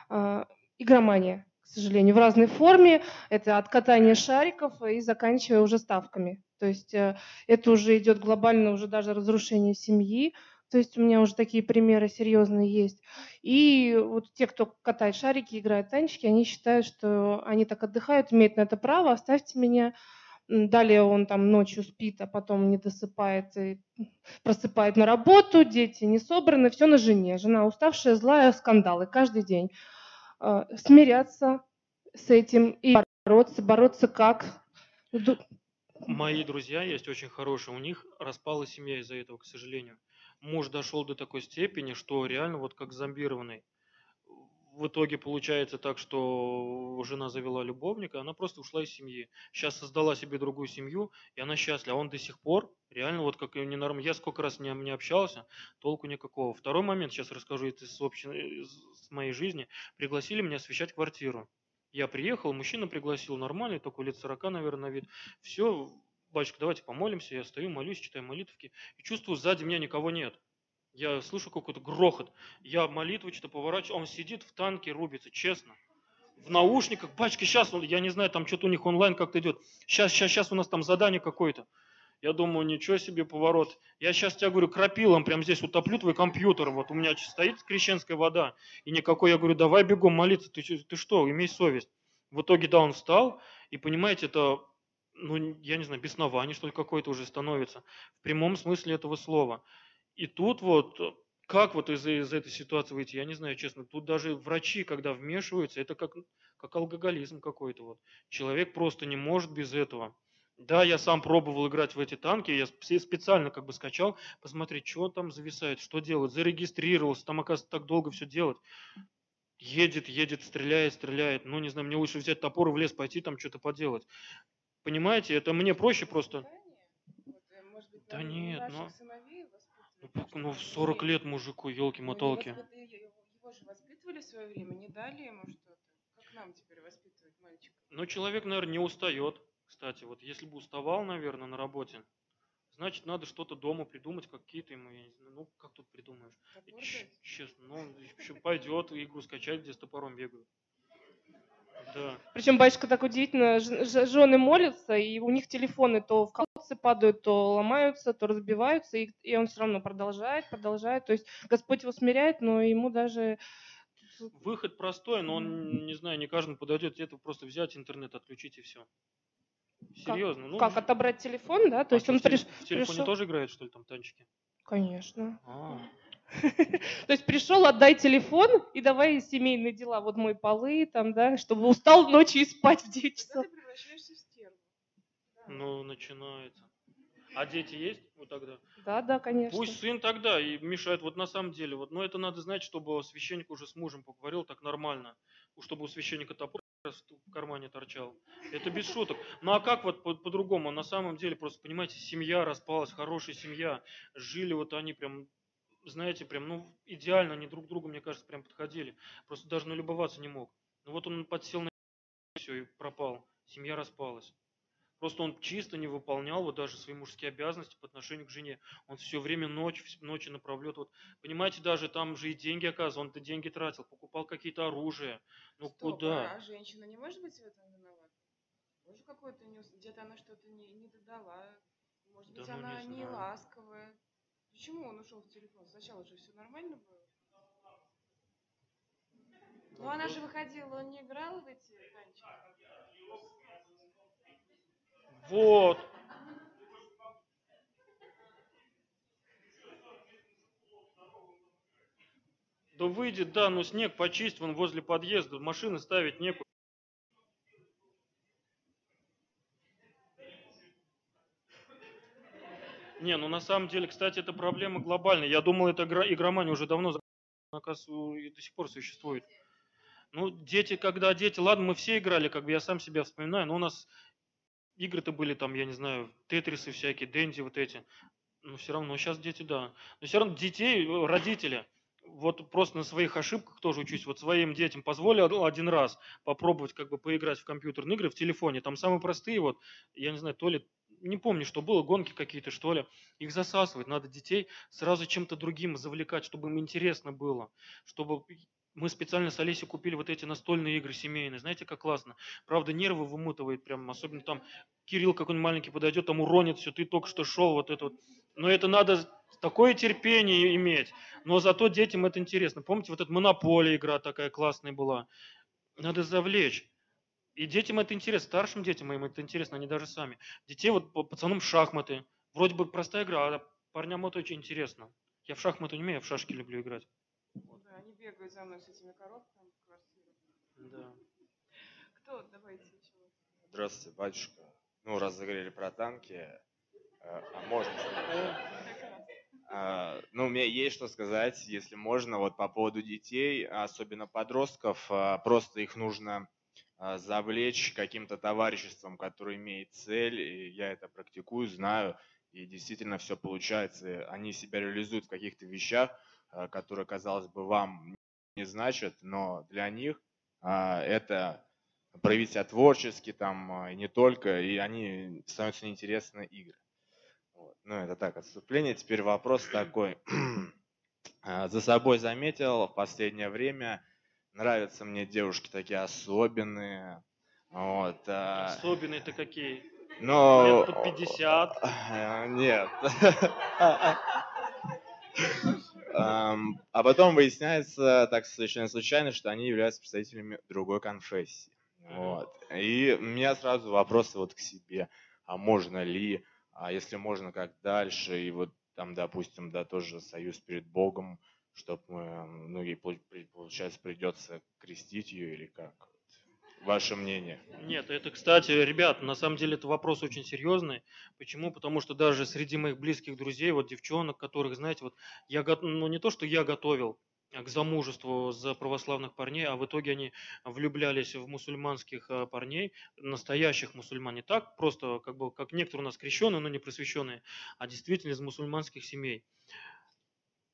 а, Игромания, к сожалению, в разной форме. Это от катания шариков и заканчивая уже ставками. То есть э, это уже идет глобально, уже даже разрушение семьи. То есть у меня уже такие примеры серьезные есть. И вот те, кто катает шарики, играет танчики, они считают, что они так отдыхают, имеют на это право, оставьте меня. Далее он там ночью спит, а потом не досыпает и просыпает на работу, дети не собраны, все на жене. Жена уставшая, злая, скандалы каждый день. А, Смиряться с этим и бороться. Бороться как? Мои друзья есть очень хорошие, у них распала семья из-за этого, к сожалению. Муж дошел до такой степени, что реально вот как зомбированный. В итоге получается так, что жена завела любовника, она просто ушла из семьи. Сейчас создала себе другую семью, и она счастлива. А он до сих пор реально вот как и ненорм... Я сколько раз не, не общался, толку никакого. Второй момент, сейчас расскажу это из, общей- из с моей жизни. Пригласили меня освещать квартиру. Я приехал, мужчина пригласил, нормальный, такой лет 40, наверное, на вид. Все, батюшка, давайте помолимся. Я стою, молюсь, читаю молитвки. И чувствую, сзади меня никого нет. Я слышу какой-то грохот. Я молитву что-то поворачиваю. Он сидит в танке, рубится, честно. В наушниках, батюшка, сейчас, я не знаю, там что-то у них онлайн как-то идет. Сейчас, сейчас, сейчас у нас там задание какое-то. Я думаю, ничего себе поворот. Я сейчас тебе говорю, крапилом прям здесь утоплю твой компьютер. Вот у меня стоит крещенская вода. И никакой, я говорю, давай бегом молиться. Ты, ты что, имей совесть. В итоге, да, он встал. И понимаете, это, ну, я не знаю, беснование, что ли, какое-то уже становится. В прямом смысле этого слова. И тут вот как вот из, из этой ситуации выйти, я не знаю, честно. Тут даже врачи, когда вмешиваются, это как, как алкоголизм какой-то. Вот. Человек просто не может без этого. Да, я сам пробовал играть в эти танки, я специально как бы скачал, посмотреть, что там зависает, что делать, зарегистрировался, там, оказывается, так долго все делать. Едет, едет, стреляет, стреляет. Ну, не знаю, мне лучше взять топор и в лес пойти, там что-то поделать. Понимаете, это мне проще просто... Да нет, ну... Ну, ну, в 40 лет мужику, елки-мотолки. Ну, его же воспитывали в свое время, не дали ему что-то. Как нам теперь воспитывать мальчика? Ну, человек, наверное, не устает. Кстати, вот если бы уставал, наверное, на работе, значит, надо что-то дома придумать, какие-то ему, ну, как тут придумаешь? Честно, ну, еще пойдет, игру скачать, где с топором бегают. Да. Причем батюшка так удивительно, жены молятся, и у них телефоны то в колодцы падают, то ломаются, то разбиваются, и, и он все равно продолжает, продолжает. То есть Господь его смиряет, но ему даже... Выход простой, но он, не знаю, не каждому подойдет. Это просто взять интернет, отключить и все. Серьезно. Как, ну, как отобрать телефон, да? То а есть он в, приш... в телефоне пришел... тоже играет, что ли, там танчики? Конечно. А. То есть пришел, отдай телефон и давай семейные дела. Вот мой полы, там, да, чтобы устал ночью и спать в 9 часов. Ну, начинается. А дети есть вот тогда? Да, да, конечно. Пусть сын тогда и мешает. Вот на самом деле, вот, но это надо знать, чтобы священник уже с мужем поговорил так нормально, чтобы у священника топор в кармане торчал. Это без шуток. Ну а как вот по-другому? По на самом деле, просто понимаете, семья распалась, хорошая семья. Жили вот они прям знаете, прям, ну, идеально они друг другу, мне кажется, прям подходили. Просто даже налюбоваться не мог. Ну вот он подсел на все и пропал. Семья распалась. Просто он чисто не выполнял вот даже свои мужские обязанности по отношению к жене. Он все время ночь, ночи направлет. Вот, понимаете, даже там же и деньги оказывал, он-то деньги тратил, покупал какие-то оружия. Ну Стоп, куда? А женщина не может быть в этом виновата? Может, какой-то не... где-то она что-то не, не додала. Может быть, да, ну, она не, не ласковая. Почему он ушел в телефон? Сначала же все нормально было. Ну, она же выходила, он не играл в эти танчики. Вот. Да выйдет, да, но снег почисть, вон возле подъезда, машины ставить некуда. Не, ну на самом деле, кстати, это проблема глобальная. Я думал, эта игромания уже давно, оказывается, и до сих пор существует. Ну, дети, когда дети, ладно, мы все играли, как бы я сам себя вспоминаю, но у нас игры-то были там, я не знаю, тетрисы всякие, дэнди вот эти. Ну, все равно, сейчас дети, да. Но все равно детей, э, родители, вот просто на своих ошибках тоже учусь. Вот своим детям позволил один раз попробовать как бы поиграть в компьютерные игры в телефоне. Там самые простые, вот, я не знаю, то ли не помню, что было, гонки какие-то, что ли. Их засасывать. Надо детей сразу чем-то другим завлекать, чтобы им интересно было. Чтобы мы специально с Олесей купили вот эти настольные игры семейные. Знаете, как классно. Правда, нервы вымутывает прям. Особенно там Кирилл какой-нибудь маленький подойдет, там уронит все. Ты только что шел, вот это вот. Но это надо такое терпение иметь. Но зато детям это интересно. Помните, вот эта монополия игра такая классная была. Надо завлечь. И детям это интересно, старшим детям моим это интересно, они даже сами. Детей вот пацанам шахматы. Вроде бы простая игра, а парням это очень интересно. Я в шахматы не умею, я в шашки люблю играть. Бегают за мной с этими коробками в квартире. Да. Кто? Давайте еще. Здравствуйте, батюшка. Ну, раз заговорили про танки, э, а можно а, ну, у меня есть что сказать, если можно, вот по поводу детей, особенно подростков, а, просто их нужно а, завлечь каким-то товариществом, которое имеет цель, и я это практикую, знаю, и действительно все получается. Они себя реализуют в каких-то вещах, которые, казалось бы, вам не значат, но для них а, это проявить творчески, там, и не только, и они становятся неинтересны игры. Вот. Ну, это так, отступление. Теперь вопрос такой. За собой заметил в последнее время Нравятся мне девушки такие особенные. Вот, а... Особенные-то какие? Но... Лет под 50. Э, Нет. А потом выясняется так совершенно случайно, что они являются представителями другой конфессии. Вот. И у меня сразу вопросы вот к себе. А можно ли, а если можно, как дальше? И вот там, допустим, да, тоже союз перед Богом, чтобы мы, ну, ей, получается, придется крестить ее или как? Ваше мнение? Нет, это, кстати, ребят, на самом деле это вопрос очень серьезный. Почему? Потому что даже среди моих близких друзей, вот девчонок, которых, знаете, вот я, ну не то, что я готовил к замужеству за православных парней, а в итоге они влюблялись в мусульманских э, парней, настоящих мусульман, не так просто, как бы, как некоторые у нас крещенные, но не просвещенные, а действительно из мусульманских семей.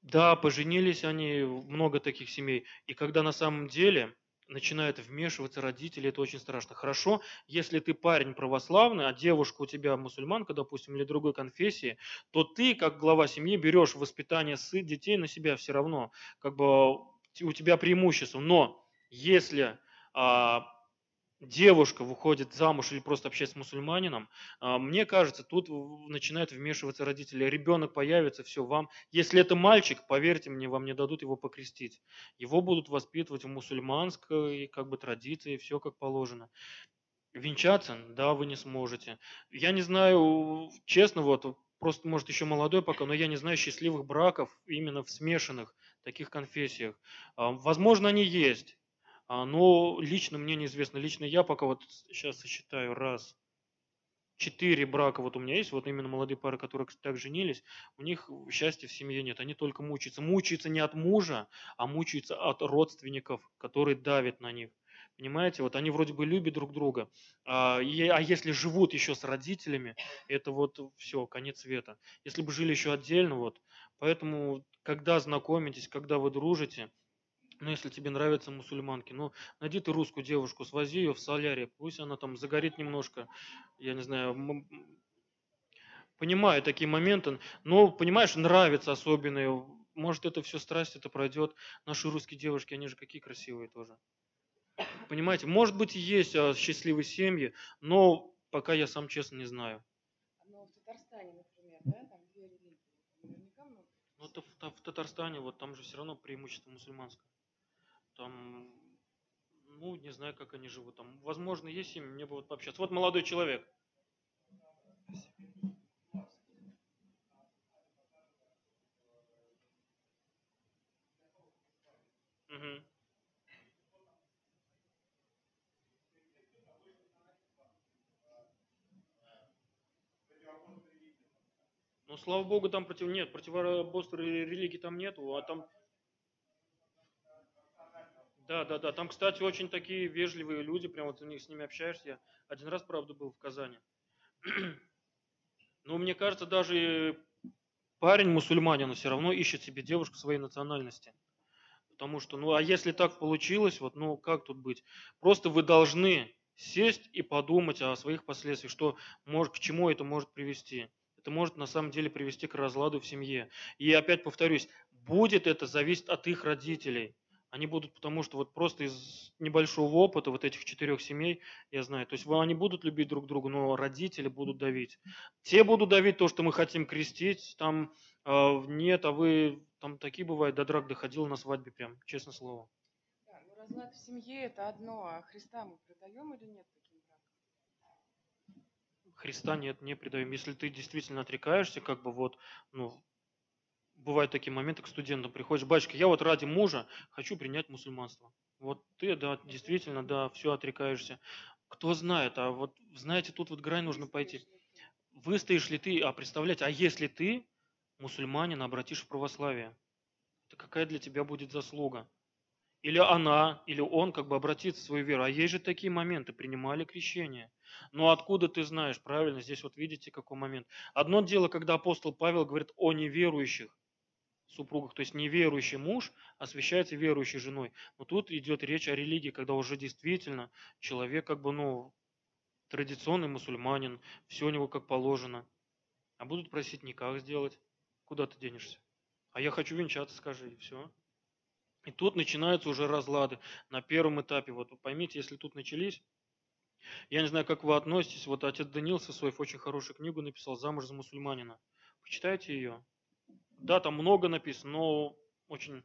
Да, поженились они, много таких семей. И когда на самом деле начинают вмешиваться родители, это очень страшно. Хорошо, если ты парень православный, а девушка у тебя мусульманка, допустим, или другой конфессии, то ты, как глава семьи, берешь воспитание сы- детей на себя все равно. Как бы т- у тебя преимущество. Но если а, девушка выходит замуж или просто общается с мусульманином, а, мне кажется, тут начинают вмешиваться родители. Ребенок появится, все, вам, если это мальчик, поверьте мне, вам не дадут его покрестить. Его будут воспитывать в мусульманской как бы традиции, все как положено. Венчаться, да, вы не сможете. Я не знаю, честно, вот, просто, может, еще молодой пока, но я не знаю счастливых браков именно в смешанных таких конфессиях. А, Возможно, они есть, но лично мне неизвестно. Лично я пока вот сейчас сосчитаю раз, четыре брака вот у меня есть, вот именно молодые пары, которые так женились, у них счастья в семье нет, они только мучаются. Мучаются не от мужа, а мучаются от родственников, которые давят на них. Понимаете, вот они вроде бы любят друг друга, а, а если живут еще с родителями, это вот все, конец света. Если бы жили еще отдельно, вот, поэтому, когда знакомитесь, когда вы дружите, ну, если тебе нравятся мусульманки, ну, найди ты русскую девушку, свози ее в солярий, пусть она там загорит немножко, я не знаю, понимаю такие моменты, но, понимаешь, нравится особенно, может, это все страсть, это пройдет. Наши русские девушки, они же какие красивые тоже. Понимаете, может быть, и есть а, счастливые семьи, но пока я сам честно не знаю. Но в Татарстане, например, да, там две религии. Наверняка много. Ну, в Татарстане, вот там же все равно преимущество мусульманское. Там, ну, не знаю, как они живут. Там, возможно, есть семьи, мне бы вот пообщаться. Вот молодой человек. Мгм. Ну, слава богу, там против... нет, противоборства ре- религии там нету, а там... Да, да, да. Там, кстати, очень такие вежливые люди, прям вот у них с ними общаешься. Один раз, правда, был в Казани. Но мне кажется, даже парень мусульманин все равно ищет себе девушку своей национальности. Потому что, ну, а если так получилось, вот, ну, как тут быть? Просто вы должны сесть и подумать о своих последствиях, что может, к чему это может привести. Это может на самом деле привести к разладу в семье. И опять повторюсь, будет это зависеть от их родителей. Они будут, потому что вот просто из небольшого опыта вот этих четырех семей, я знаю, то есть они будут любить друг друга, но родители будут давить. Те будут давить то, что мы хотим крестить, там э, нет, а вы, там такие бывают, до драк доходило на свадьбе прям, честное слово. Да, ну разлад в семье это одно, а Христа мы продаем или нет? Христа нет, не предаем. Если ты действительно отрекаешься, как бы вот, ну, бывают такие моменты, к студентам приходишь, батюшка, я вот ради мужа хочу принять мусульманство. Вот ты, да, действительно, да, все отрекаешься. Кто знает, а вот, знаете, тут вот грань нужно пойти. Выстоишь ли ты, а представлять, а если ты, мусульманин, обратишь в православие, это какая для тебя будет заслуга? Или она, или он как бы обратится в свою веру. А есть же такие моменты, принимали крещение. Но откуда ты знаешь, правильно, здесь вот видите какой момент. Одно дело, когда апостол Павел говорит о неверующих супругах, то есть неверующий муж освящается верующей женой. Но тут идет речь о религии, когда уже действительно человек как бы, ну, традиционный мусульманин, все у него как положено. А будут просить никак сделать. Куда ты денешься? А я хочу венчаться, скажи, и все. И тут начинаются уже разлады на первом этапе. Вот поймите, если тут начались, Я не знаю, как вы относитесь. Вот отец Даниил Сосоев очень хорошую книгу написал «Замуж за мусульманина». Почитайте ее. Да, там много написано, но очень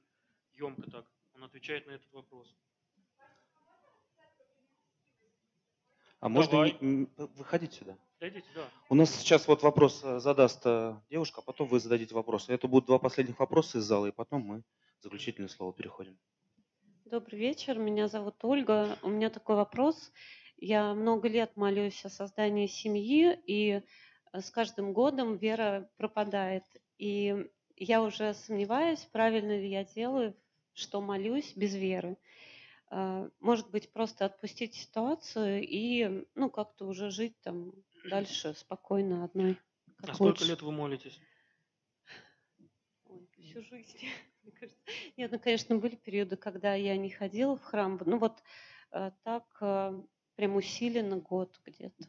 емко так. Он отвечает на этот вопрос. А можно Давай. выходить сюда? Дойдите, да. У нас сейчас вот вопрос э, задаст э, девушка, а потом вы зададите вопрос. Это будут два последних вопроса из зала, и потом мы в заключительное слово переходим. Добрый вечер, меня зовут Ольга. У меня такой вопрос. Я много лет молюсь о создании семьи, и э, с каждым годом вера пропадает. И я уже сомневаюсь, правильно ли я делаю, что молюсь без веры. Э, Может быть, просто отпустить ситуацию и ну, как-то уже жить там дальше спокойно одной. А как сколько лучше. лет вы молитесь? Ой, всю жизнь. мне кажется. Нет, ну, конечно, были периоды, когда я не ходила в храм. Ну, вот э, так э, прям усиленно год где-то.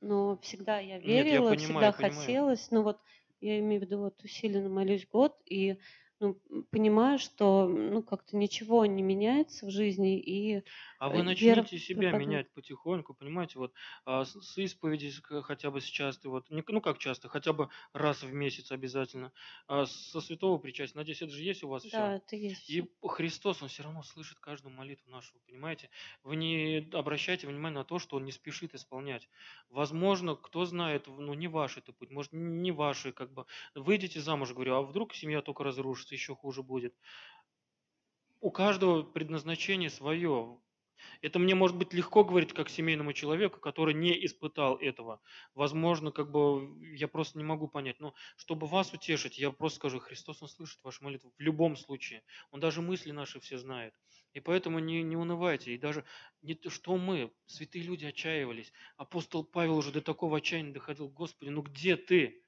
Но всегда я Нет, я верила, понимаю, всегда понимаю. хотелось. Но вот я имею в виду, вот усиленно молюсь год и ну, понимаю, что ну, как-то ничего не меняется в жизни. И А э, вы вера начните себя пропадает. менять потихоньку, понимаете, вот а, с, с исповеди хотя бы сейчас ты вот, не, ну как часто, хотя бы раз в месяц обязательно, а со святого причастия, надеюсь, это же есть у вас все. да, это есть. И. Христос, Он все равно слышит каждую молитву нашу, понимаете? Вы не обращайте внимания на то, что Он не спешит исполнять. Возможно, кто знает, ну не ваш это путь, может не ваши, как бы, выйдете замуж, говорю, а вдруг семья только разрушится, еще хуже будет. У каждого предназначение свое. Это мне может быть легко говорить как семейному человеку, который не испытал этого. Возможно, как бы я просто не могу понять. Но чтобы вас утешить, я просто скажу, Христос, Он слышит вашу молитву в любом случае. Он даже мысли наши все знает. И поэтому не, не унывайте. И даже не то, что мы, святые люди, отчаивались. Апостол Павел уже до такого отчаяния доходил. Господи, ну где ты?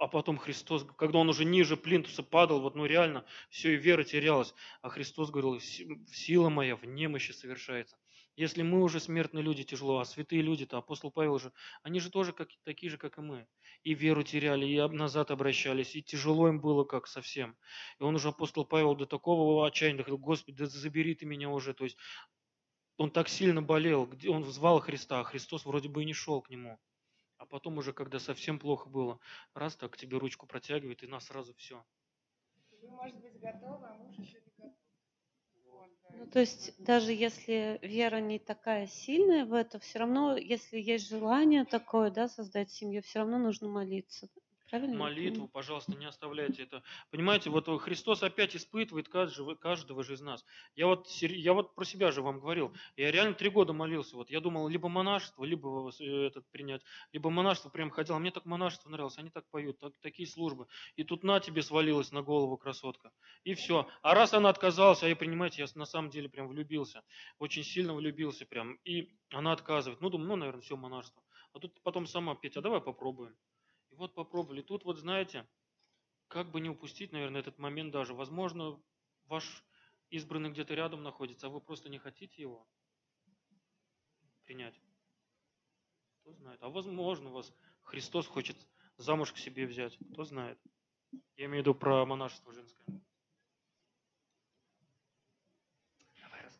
А потом Христос, когда он уже ниже плинтуса падал, вот ну реально, все и вера терялась. А Христос говорил, «Си- сила моя в немощи совершается. Если мы уже смертные люди тяжело, а святые люди-то, апостол Павел же, они же тоже как, такие же, как и мы. И веру теряли, и назад обращались, и тяжело им было как совсем. И он уже, апостол Павел, до такого отчаяния доходил, Господи, да забери ты меня уже. То есть он так сильно болел, он звал Христа, а Христос вроде бы и не шел к нему. А потом уже, когда совсем плохо было, раз так к тебе ручку протягивает, и на сразу все. Вы, может быть, готовы, а муж еще не готов. Вот, да. Ну, то есть даже если вера не такая сильная в это, все равно, если есть желание такое, да, создать семью, все равно нужно молиться. Правильно? Молитву, пожалуйста, не оставляйте это. Понимаете, вот э, Христос опять испытывает каждого, каждого же из нас. Я вот, я вот про себя же вам говорил. Я реально три года молился. Вот я думал, либо монашество, либо э, этот принять, либо монашество прям хотел. А мне так монашество нравилось. Они так поют, так- такие службы. И тут на тебе свалилась на голову красотка. И все. А раз она отказалась, а я, понимаете, я на самом деле прям влюбился. Очень сильно влюбился прям. И она отказывает. Ну, думаю, ну, наверное, все монашество. А тут потом сама, Петя, а давай попробуем. И вот попробовали. Тут вот, знаете, как бы не упустить, наверное, этот момент даже. Возможно, ваш избранный где-то рядом находится, а вы просто не хотите его принять. Кто знает. А возможно, вас Христос хочет замуж к себе взять. Кто знает. Я имею в виду про монашество женское.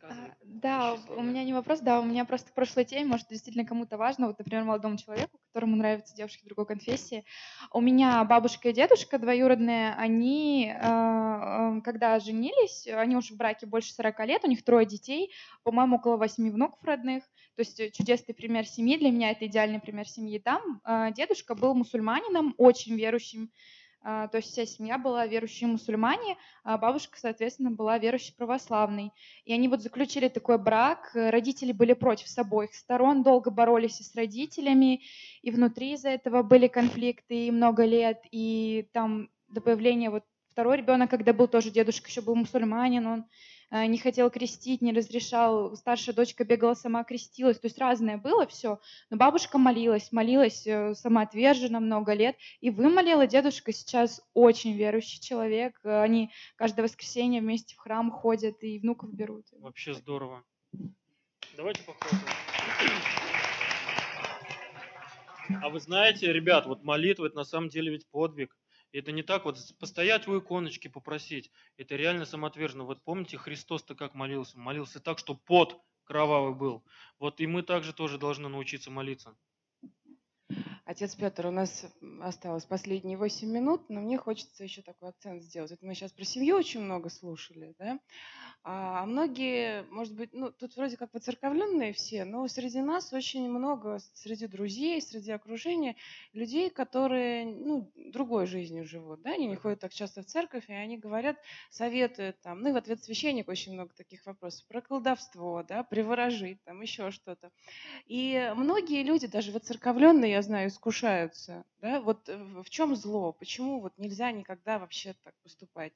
Рассказывай. А, Да, у меня не вопрос, да, у меня просто к прошлой теме, может, действительно кому-то важно, вот, например, молодому человеку, которому нравятся девушки другой конфессии. У меня бабушка и дедушка двоюродные, они, э, э, когда женились, они уже в браке больше 40 лет, у них трое детей, по-моему, около восьми внуков родных, то есть э, чудесный пример семьи, для меня это идеальный пример семьи. Там э, дедушка был мусульманином, очень верующим, а, то есть вся семья была верующие мусульмане, а бабушка, соответственно, была верующей православной. И они вот заключили такой брак. э, Родители были против с обоих сторон, долго боролись и с родителями, и внутри из-за этого были конфликты и много лет. И там до появления вот второй ребенок, когда был тоже дедушка, еще был мусульманин, он не хотел крестить, не разрешал. Старшая дочка бегала сама, крестилась. То есть разное было все. Но бабушка молилась, молилась э, самоотверженно много лет. И вымолила дедушка сейчас очень верующий человек. Э, Они каждое воскресенье вместе в храм ходят и внуков берут. Вообще здорово. Давайте похлопаем. А вы знаете, ребят, вот молитва это на самом деле ведь подвиг. Это не так вот постоять у иконочки, попросить. Это реально самоотверженно. Вот помните, Христос-то как молился? Молился так, что пот кровавый был. Вот и мы также тоже должны научиться молиться. Отец Петр, у нас осталось последние 8 минут, но мне хочется еще такой акцент сделать. Вот мы сейчас про семью очень много слушали, да? А многие, может быть, ну, тут вроде как воцерковленные все, но среди нас очень много, среди друзей, среди окружения, людей, которые, ну, другой жизнью живут, да, они не ходят так часто в церковь, и они говорят, советуют там, ну, и в ответ священник очень много таких вопросов, про колдовство, да, приворожить, там, еще что-то. И многие люди, даже воцерковленные, я знаю, искушаются, да, вот в чем зло, почему вот нельзя никогда вообще так поступать?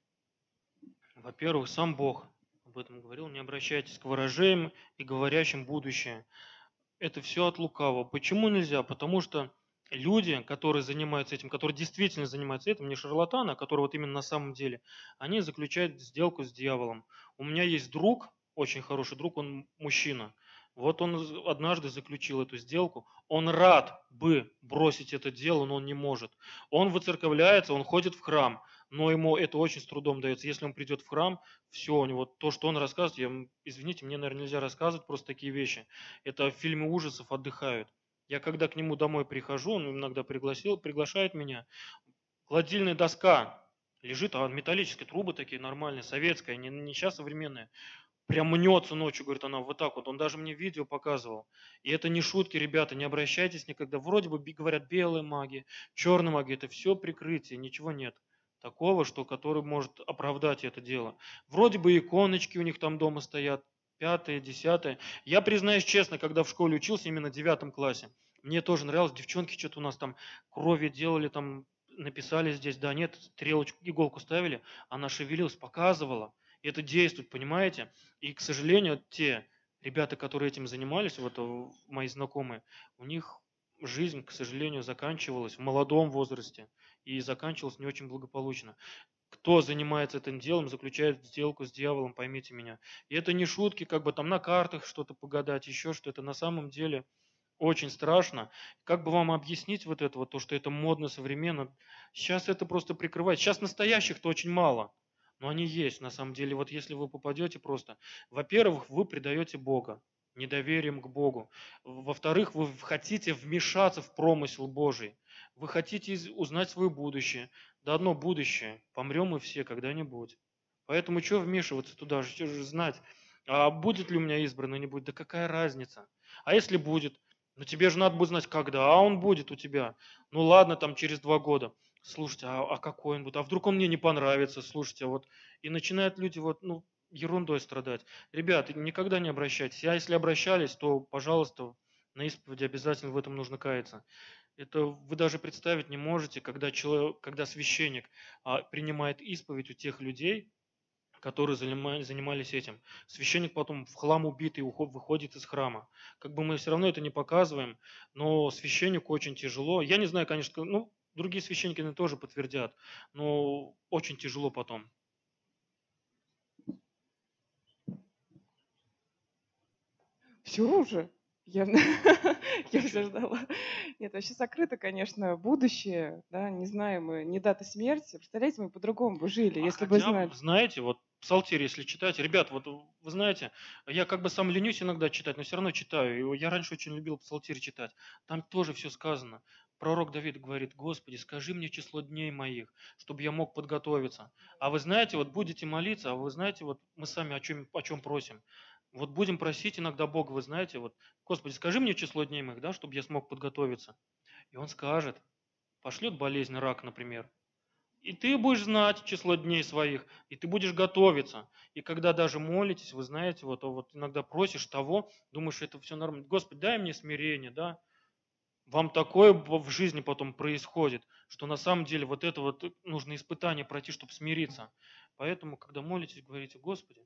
Во-первых, сам Бог об этом говорил, не обращайтесь к ворожеям и говорящим будущее. Это все от лукавого. Почему нельзя? Потому что люди, которые занимаются этим, которые действительно занимаются этим, не шарлатаны, а которые вот именно на самом деле, они заключают сделку с дьяволом. У меня есть друг, очень хороший друг, он мужчина. Вот он однажды заключил эту сделку. Он рад бы бросить это дело, но он не может. Он выцерковляется, он ходит в храм, но ему это очень с трудом дается. Если он придет в храм, все, у него то, что он рассказывает, я, извините, мне, наверное, нельзя рассказывать просто такие вещи. Это в фильме ужасов отдыхают. Я когда к нему домой прихожу, он иногда пригласил, приглашает меня, гладильная доска лежит, а металлические трубы такие нормальные, советская, не, не сейчас современная прям мнется ночью, говорит она, вот так вот. Он даже мне видео показывал. И это не шутки, ребята, не обращайтесь никогда. Вроде бы говорят белые маги, черные маги, это все прикрытие, ничего нет такого, что который может оправдать это дело. Вроде бы иконочки у них там дома стоят, пятое, десятое. Я признаюсь честно, когда в школе учился, именно в девятом классе, мне тоже нравилось, девчонки что-то у нас там крови делали, там написали здесь, да, нет, стрелочку, иголку ставили, она шевелилась, показывала это действует, понимаете? И, к сожалению, те ребята, которые этим занимались, вот э, мои знакомые, у них жизнь, к сожалению, заканчивалась в молодом возрасте и заканчивалась не очень благополучно. Кто занимается этим делом, заключает сделку с дьяволом, поймите меня. И это не шутки, как бы там на картах что-то погадать, еще что-то. На самом деле очень страшно. Как бы вам объяснить вот это вот, то, что это модно, современно? Сейчас это просто прикрывает. Сейчас настоящих-то очень мало но они есть на самом деле. Вот если вы попадете просто, во-первых, вы предаете Бога, недоверием к Богу. Во-вторых, вы хотите вмешаться в промысел Божий. Вы хотите узнать свое будущее. Да одно будущее. Помрем мы все когда-нибудь. Поэтому что вмешиваться туда? Что же знать? А будет ли у меня избрано, не будет? Да какая разница? А если будет? Ну тебе же надо будет знать, когда а он будет у тебя. Ну ладно, там через два года слушайте, а, а какой он будет, а вдруг он мне не понравится, слушайте, вот, и начинают люди вот, ну, ерундой страдать. Ребят, никогда не обращайтесь, а если обращались, то, пожалуйста, на исповеди обязательно в этом нужно каяться. Это вы даже представить не можете, когда, человек, когда священник а, принимает исповедь у тех людей, которые занимались этим. Священник потом в хлам убитый выходит из храма. Как бы мы все равно это не показываем, но священнику очень тяжело. Я не знаю, конечно, ну, Другие священники тоже подтвердят, но очень тяжело потом. Все уже? Я, я все ждала. Нет, вообще закрыто, конечно, будущее, да, не знаем мы, не дата смерти. Представляете, мы по-другому бы жили, а если бы знали. Знаете, вот псалтирь, если читать, ребят, вот вы знаете, я как бы сам ленюсь иногда читать, но все равно читаю. Я раньше очень любил псалтирь читать. Там тоже все сказано. Пророк Давид говорит, Господи, скажи мне число дней моих, чтобы я мог подготовиться. А вы знаете, вот будете молиться, а вы знаете, вот мы сами о чем, о чем просим. Вот будем просить иногда Бога, вы знаете, вот, Господи, скажи мне число дней моих, да, чтобы я смог подготовиться. И Он скажет, пошлет болезнь, рак, например. И ты будешь знать число дней своих, и ты будешь готовиться. И когда даже молитесь, вы знаете, вот, вот иногда просишь того, думаешь, это все нормально. Господи, дай мне смирение, да, вам такое в жизни потом происходит, что на самом деле вот это вот нужно испытание пройти, чтобы смириться. Поэтому, когда молитесь, говорите, Господи,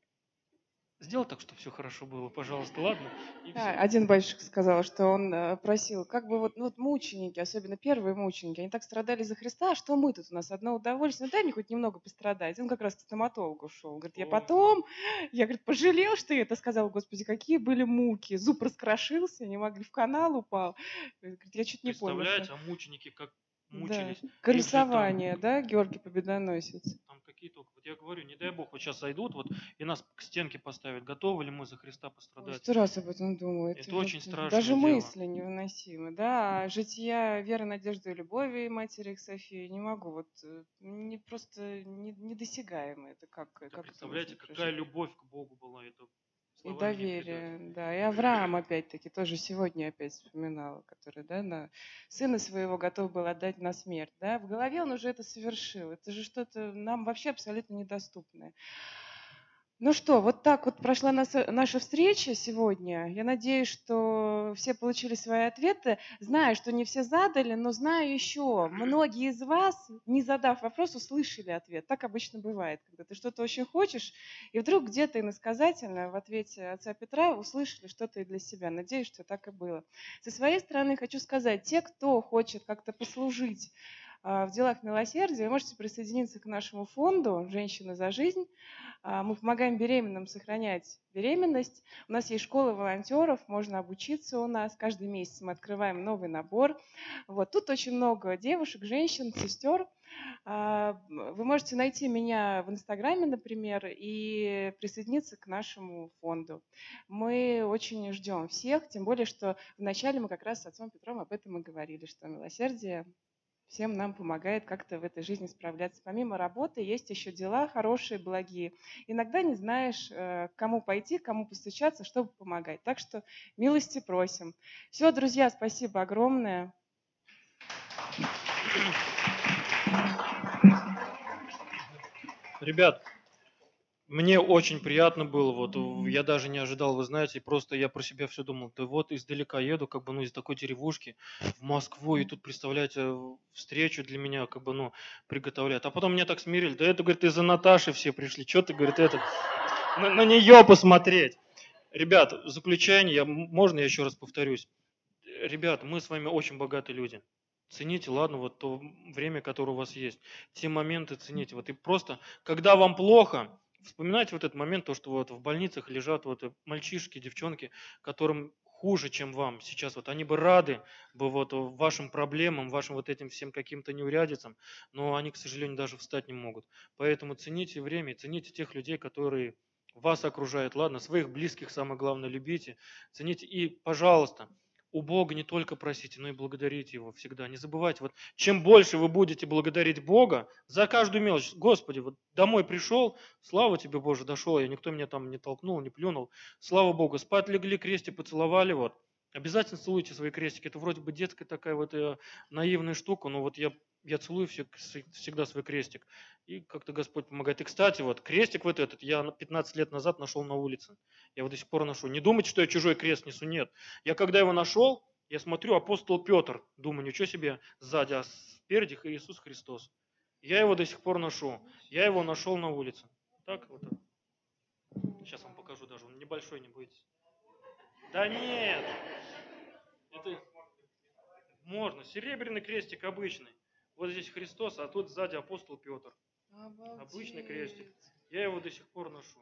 Сделай так, чтобы все хорошо было, пожалуйста, ладно? Да, один батюшка сказал, что он э, просил, как бы вот, ну, вот мученики, особенно первые мученики, они так страдали за Христа, а что мы тут у нас одно удовольствие, ну дай мне хоть немного пострадать. Он как раз к стоматологу шел, говорит, я потом, я, говорит, пожалел, что я это сказал, господи, какие были муки, зуб раскрошился, не могли, в канал упал. Говорит, я чуть не понял. Представляете, а мученики как мучились. Да. Же там Колесование, да, Георгий Победоносец. Вот я говорю, не дай бог, вот сейчас зайдут вот и нас к стенке поставят. Готовы ли мы за Христа пострадать? Сто раз об этом думаю. Это очень вот, э, страшное Даже дело. мысли невыносимы, да. А жития веры, надежды и любови матери к Софии не могу. Вот э, не просто не- недосягаемо. Это как, Да как это представляете, можно какая прожить? любовь к Богу была. Это И доверие, да. И Авраам, опять-таки, тоже сегодня опять вспоминал, который, да, на сына своего готов был отдать на смерть, да. В голове он уже это совершил. Это же что-то нам вообще абсолютно недоступное. Ну что, вот так вот прошла наша, наша встреча сегодня. Я надеюсь, что все получили свои ответы. Знаю, что не все задали, но знаю еще, многие из вас, не задав вопрос, услышали ответ. Так обычно бывает, когда ты что-то очень хочешь, и вдруг где-то иносказательно в ответе отца Петра услышали что-то и для себя. Надеюсь, что так и было. Со своей стороны хочу сказать, те, кто хочет как-то послужить в делах милосердия, вы можете присоединиться к нашему фонду «Женщины за жизнь». А, Мы помогаем беременным сохранять беременность. У нас есть школа волонтеров, можно обучиться у нас. Каждый месяц мы открываем новый набор. Вот. Тут очень много девушек, женщин, сестер. А, Вы можете найти меня в Инстаграме, например, и присоединиться к нашему фонду. Мы очень ждем всех, тем более, что вначале мы как раз с отцом Петром об этом и говорили, что милосердие всем нам помогает как-то в этой жизни справляться. Помимо работы есть еще дела хорошие, благие. Иногда не знаешь, э, кому пойти, кому постучаться, чтобы помогать. Так что милости просим. Все, друзья, спасибо огромное. Ребят, мне очень приятно было, вот я даже не ожидал, вы знаете, просто я про себя все думал, да вот издалека еду, как бы, ну, из такой деревушки в Москву, и тут, представляете, встречу для меня, как бы, ну, приготовляют. А потом меня так смирили, да это, говорит, из-за Наташи все пришли, что ты, говорит, это, на, на нее посмотреть. Ребят, в заключение, я, можно я еще раз повторюсь? Ребят, мы с вами очень богатые люди. Цените, ладно, вот то время, которое у вас есть. Те моменты цените. Вот и просто, когда вам плохо, вспоминайте вот этот момент, то, что вот в больницах лежат вот мальчишки, девчонки, которым хуже, чем вам сейчас. Вот они бы рады бы вот вашим проблемам, вашим вот этим всем каким-то неурядицам, но они, к сожалению, даже встать не могут. Поэтому цените время, цените тех людей, которые вас окружают. Ладно, своих близких самое главное любите, цените. И, пожалуйста, у Бога не только просите, но и благодарите Его всегда. Не забывайте, вот чем больше вы будете благодарить Бога за каждую мелочь. Господи, вот домой пришел, слава тебе, Боже, дошел я, никто меня там не толкнул, не плюнул. Слава Богу, спать легли, крестик поцеловали, вот. Обязательно целуйте свои крестики. Это вроде бы детская такая вот э, наивная штука, но вот я, я целую все- всегда свой крестик. И как-то Господь помогает. И, кстати, вот крестик вот этот я на 15 лет назад нашел на улице. Я его до сих пор ношу. Не думайте, что я чужой крест несу, нет. Я когда его нашел, я смотрю, апостол Петр, думаю, ничего себе, сзади, а спереди Иисус Христос. Я его до сих пор ношу. Я его нашел на улице. Так вот. Сейчас вам покажу даже, он небольшой, не бойтесь. Да нет. Это можно. Серебряный крестик обычный. Вот здесь Христос, а тут сзади апостол Петр. Обычный крестик. Я его до сих пор ношу.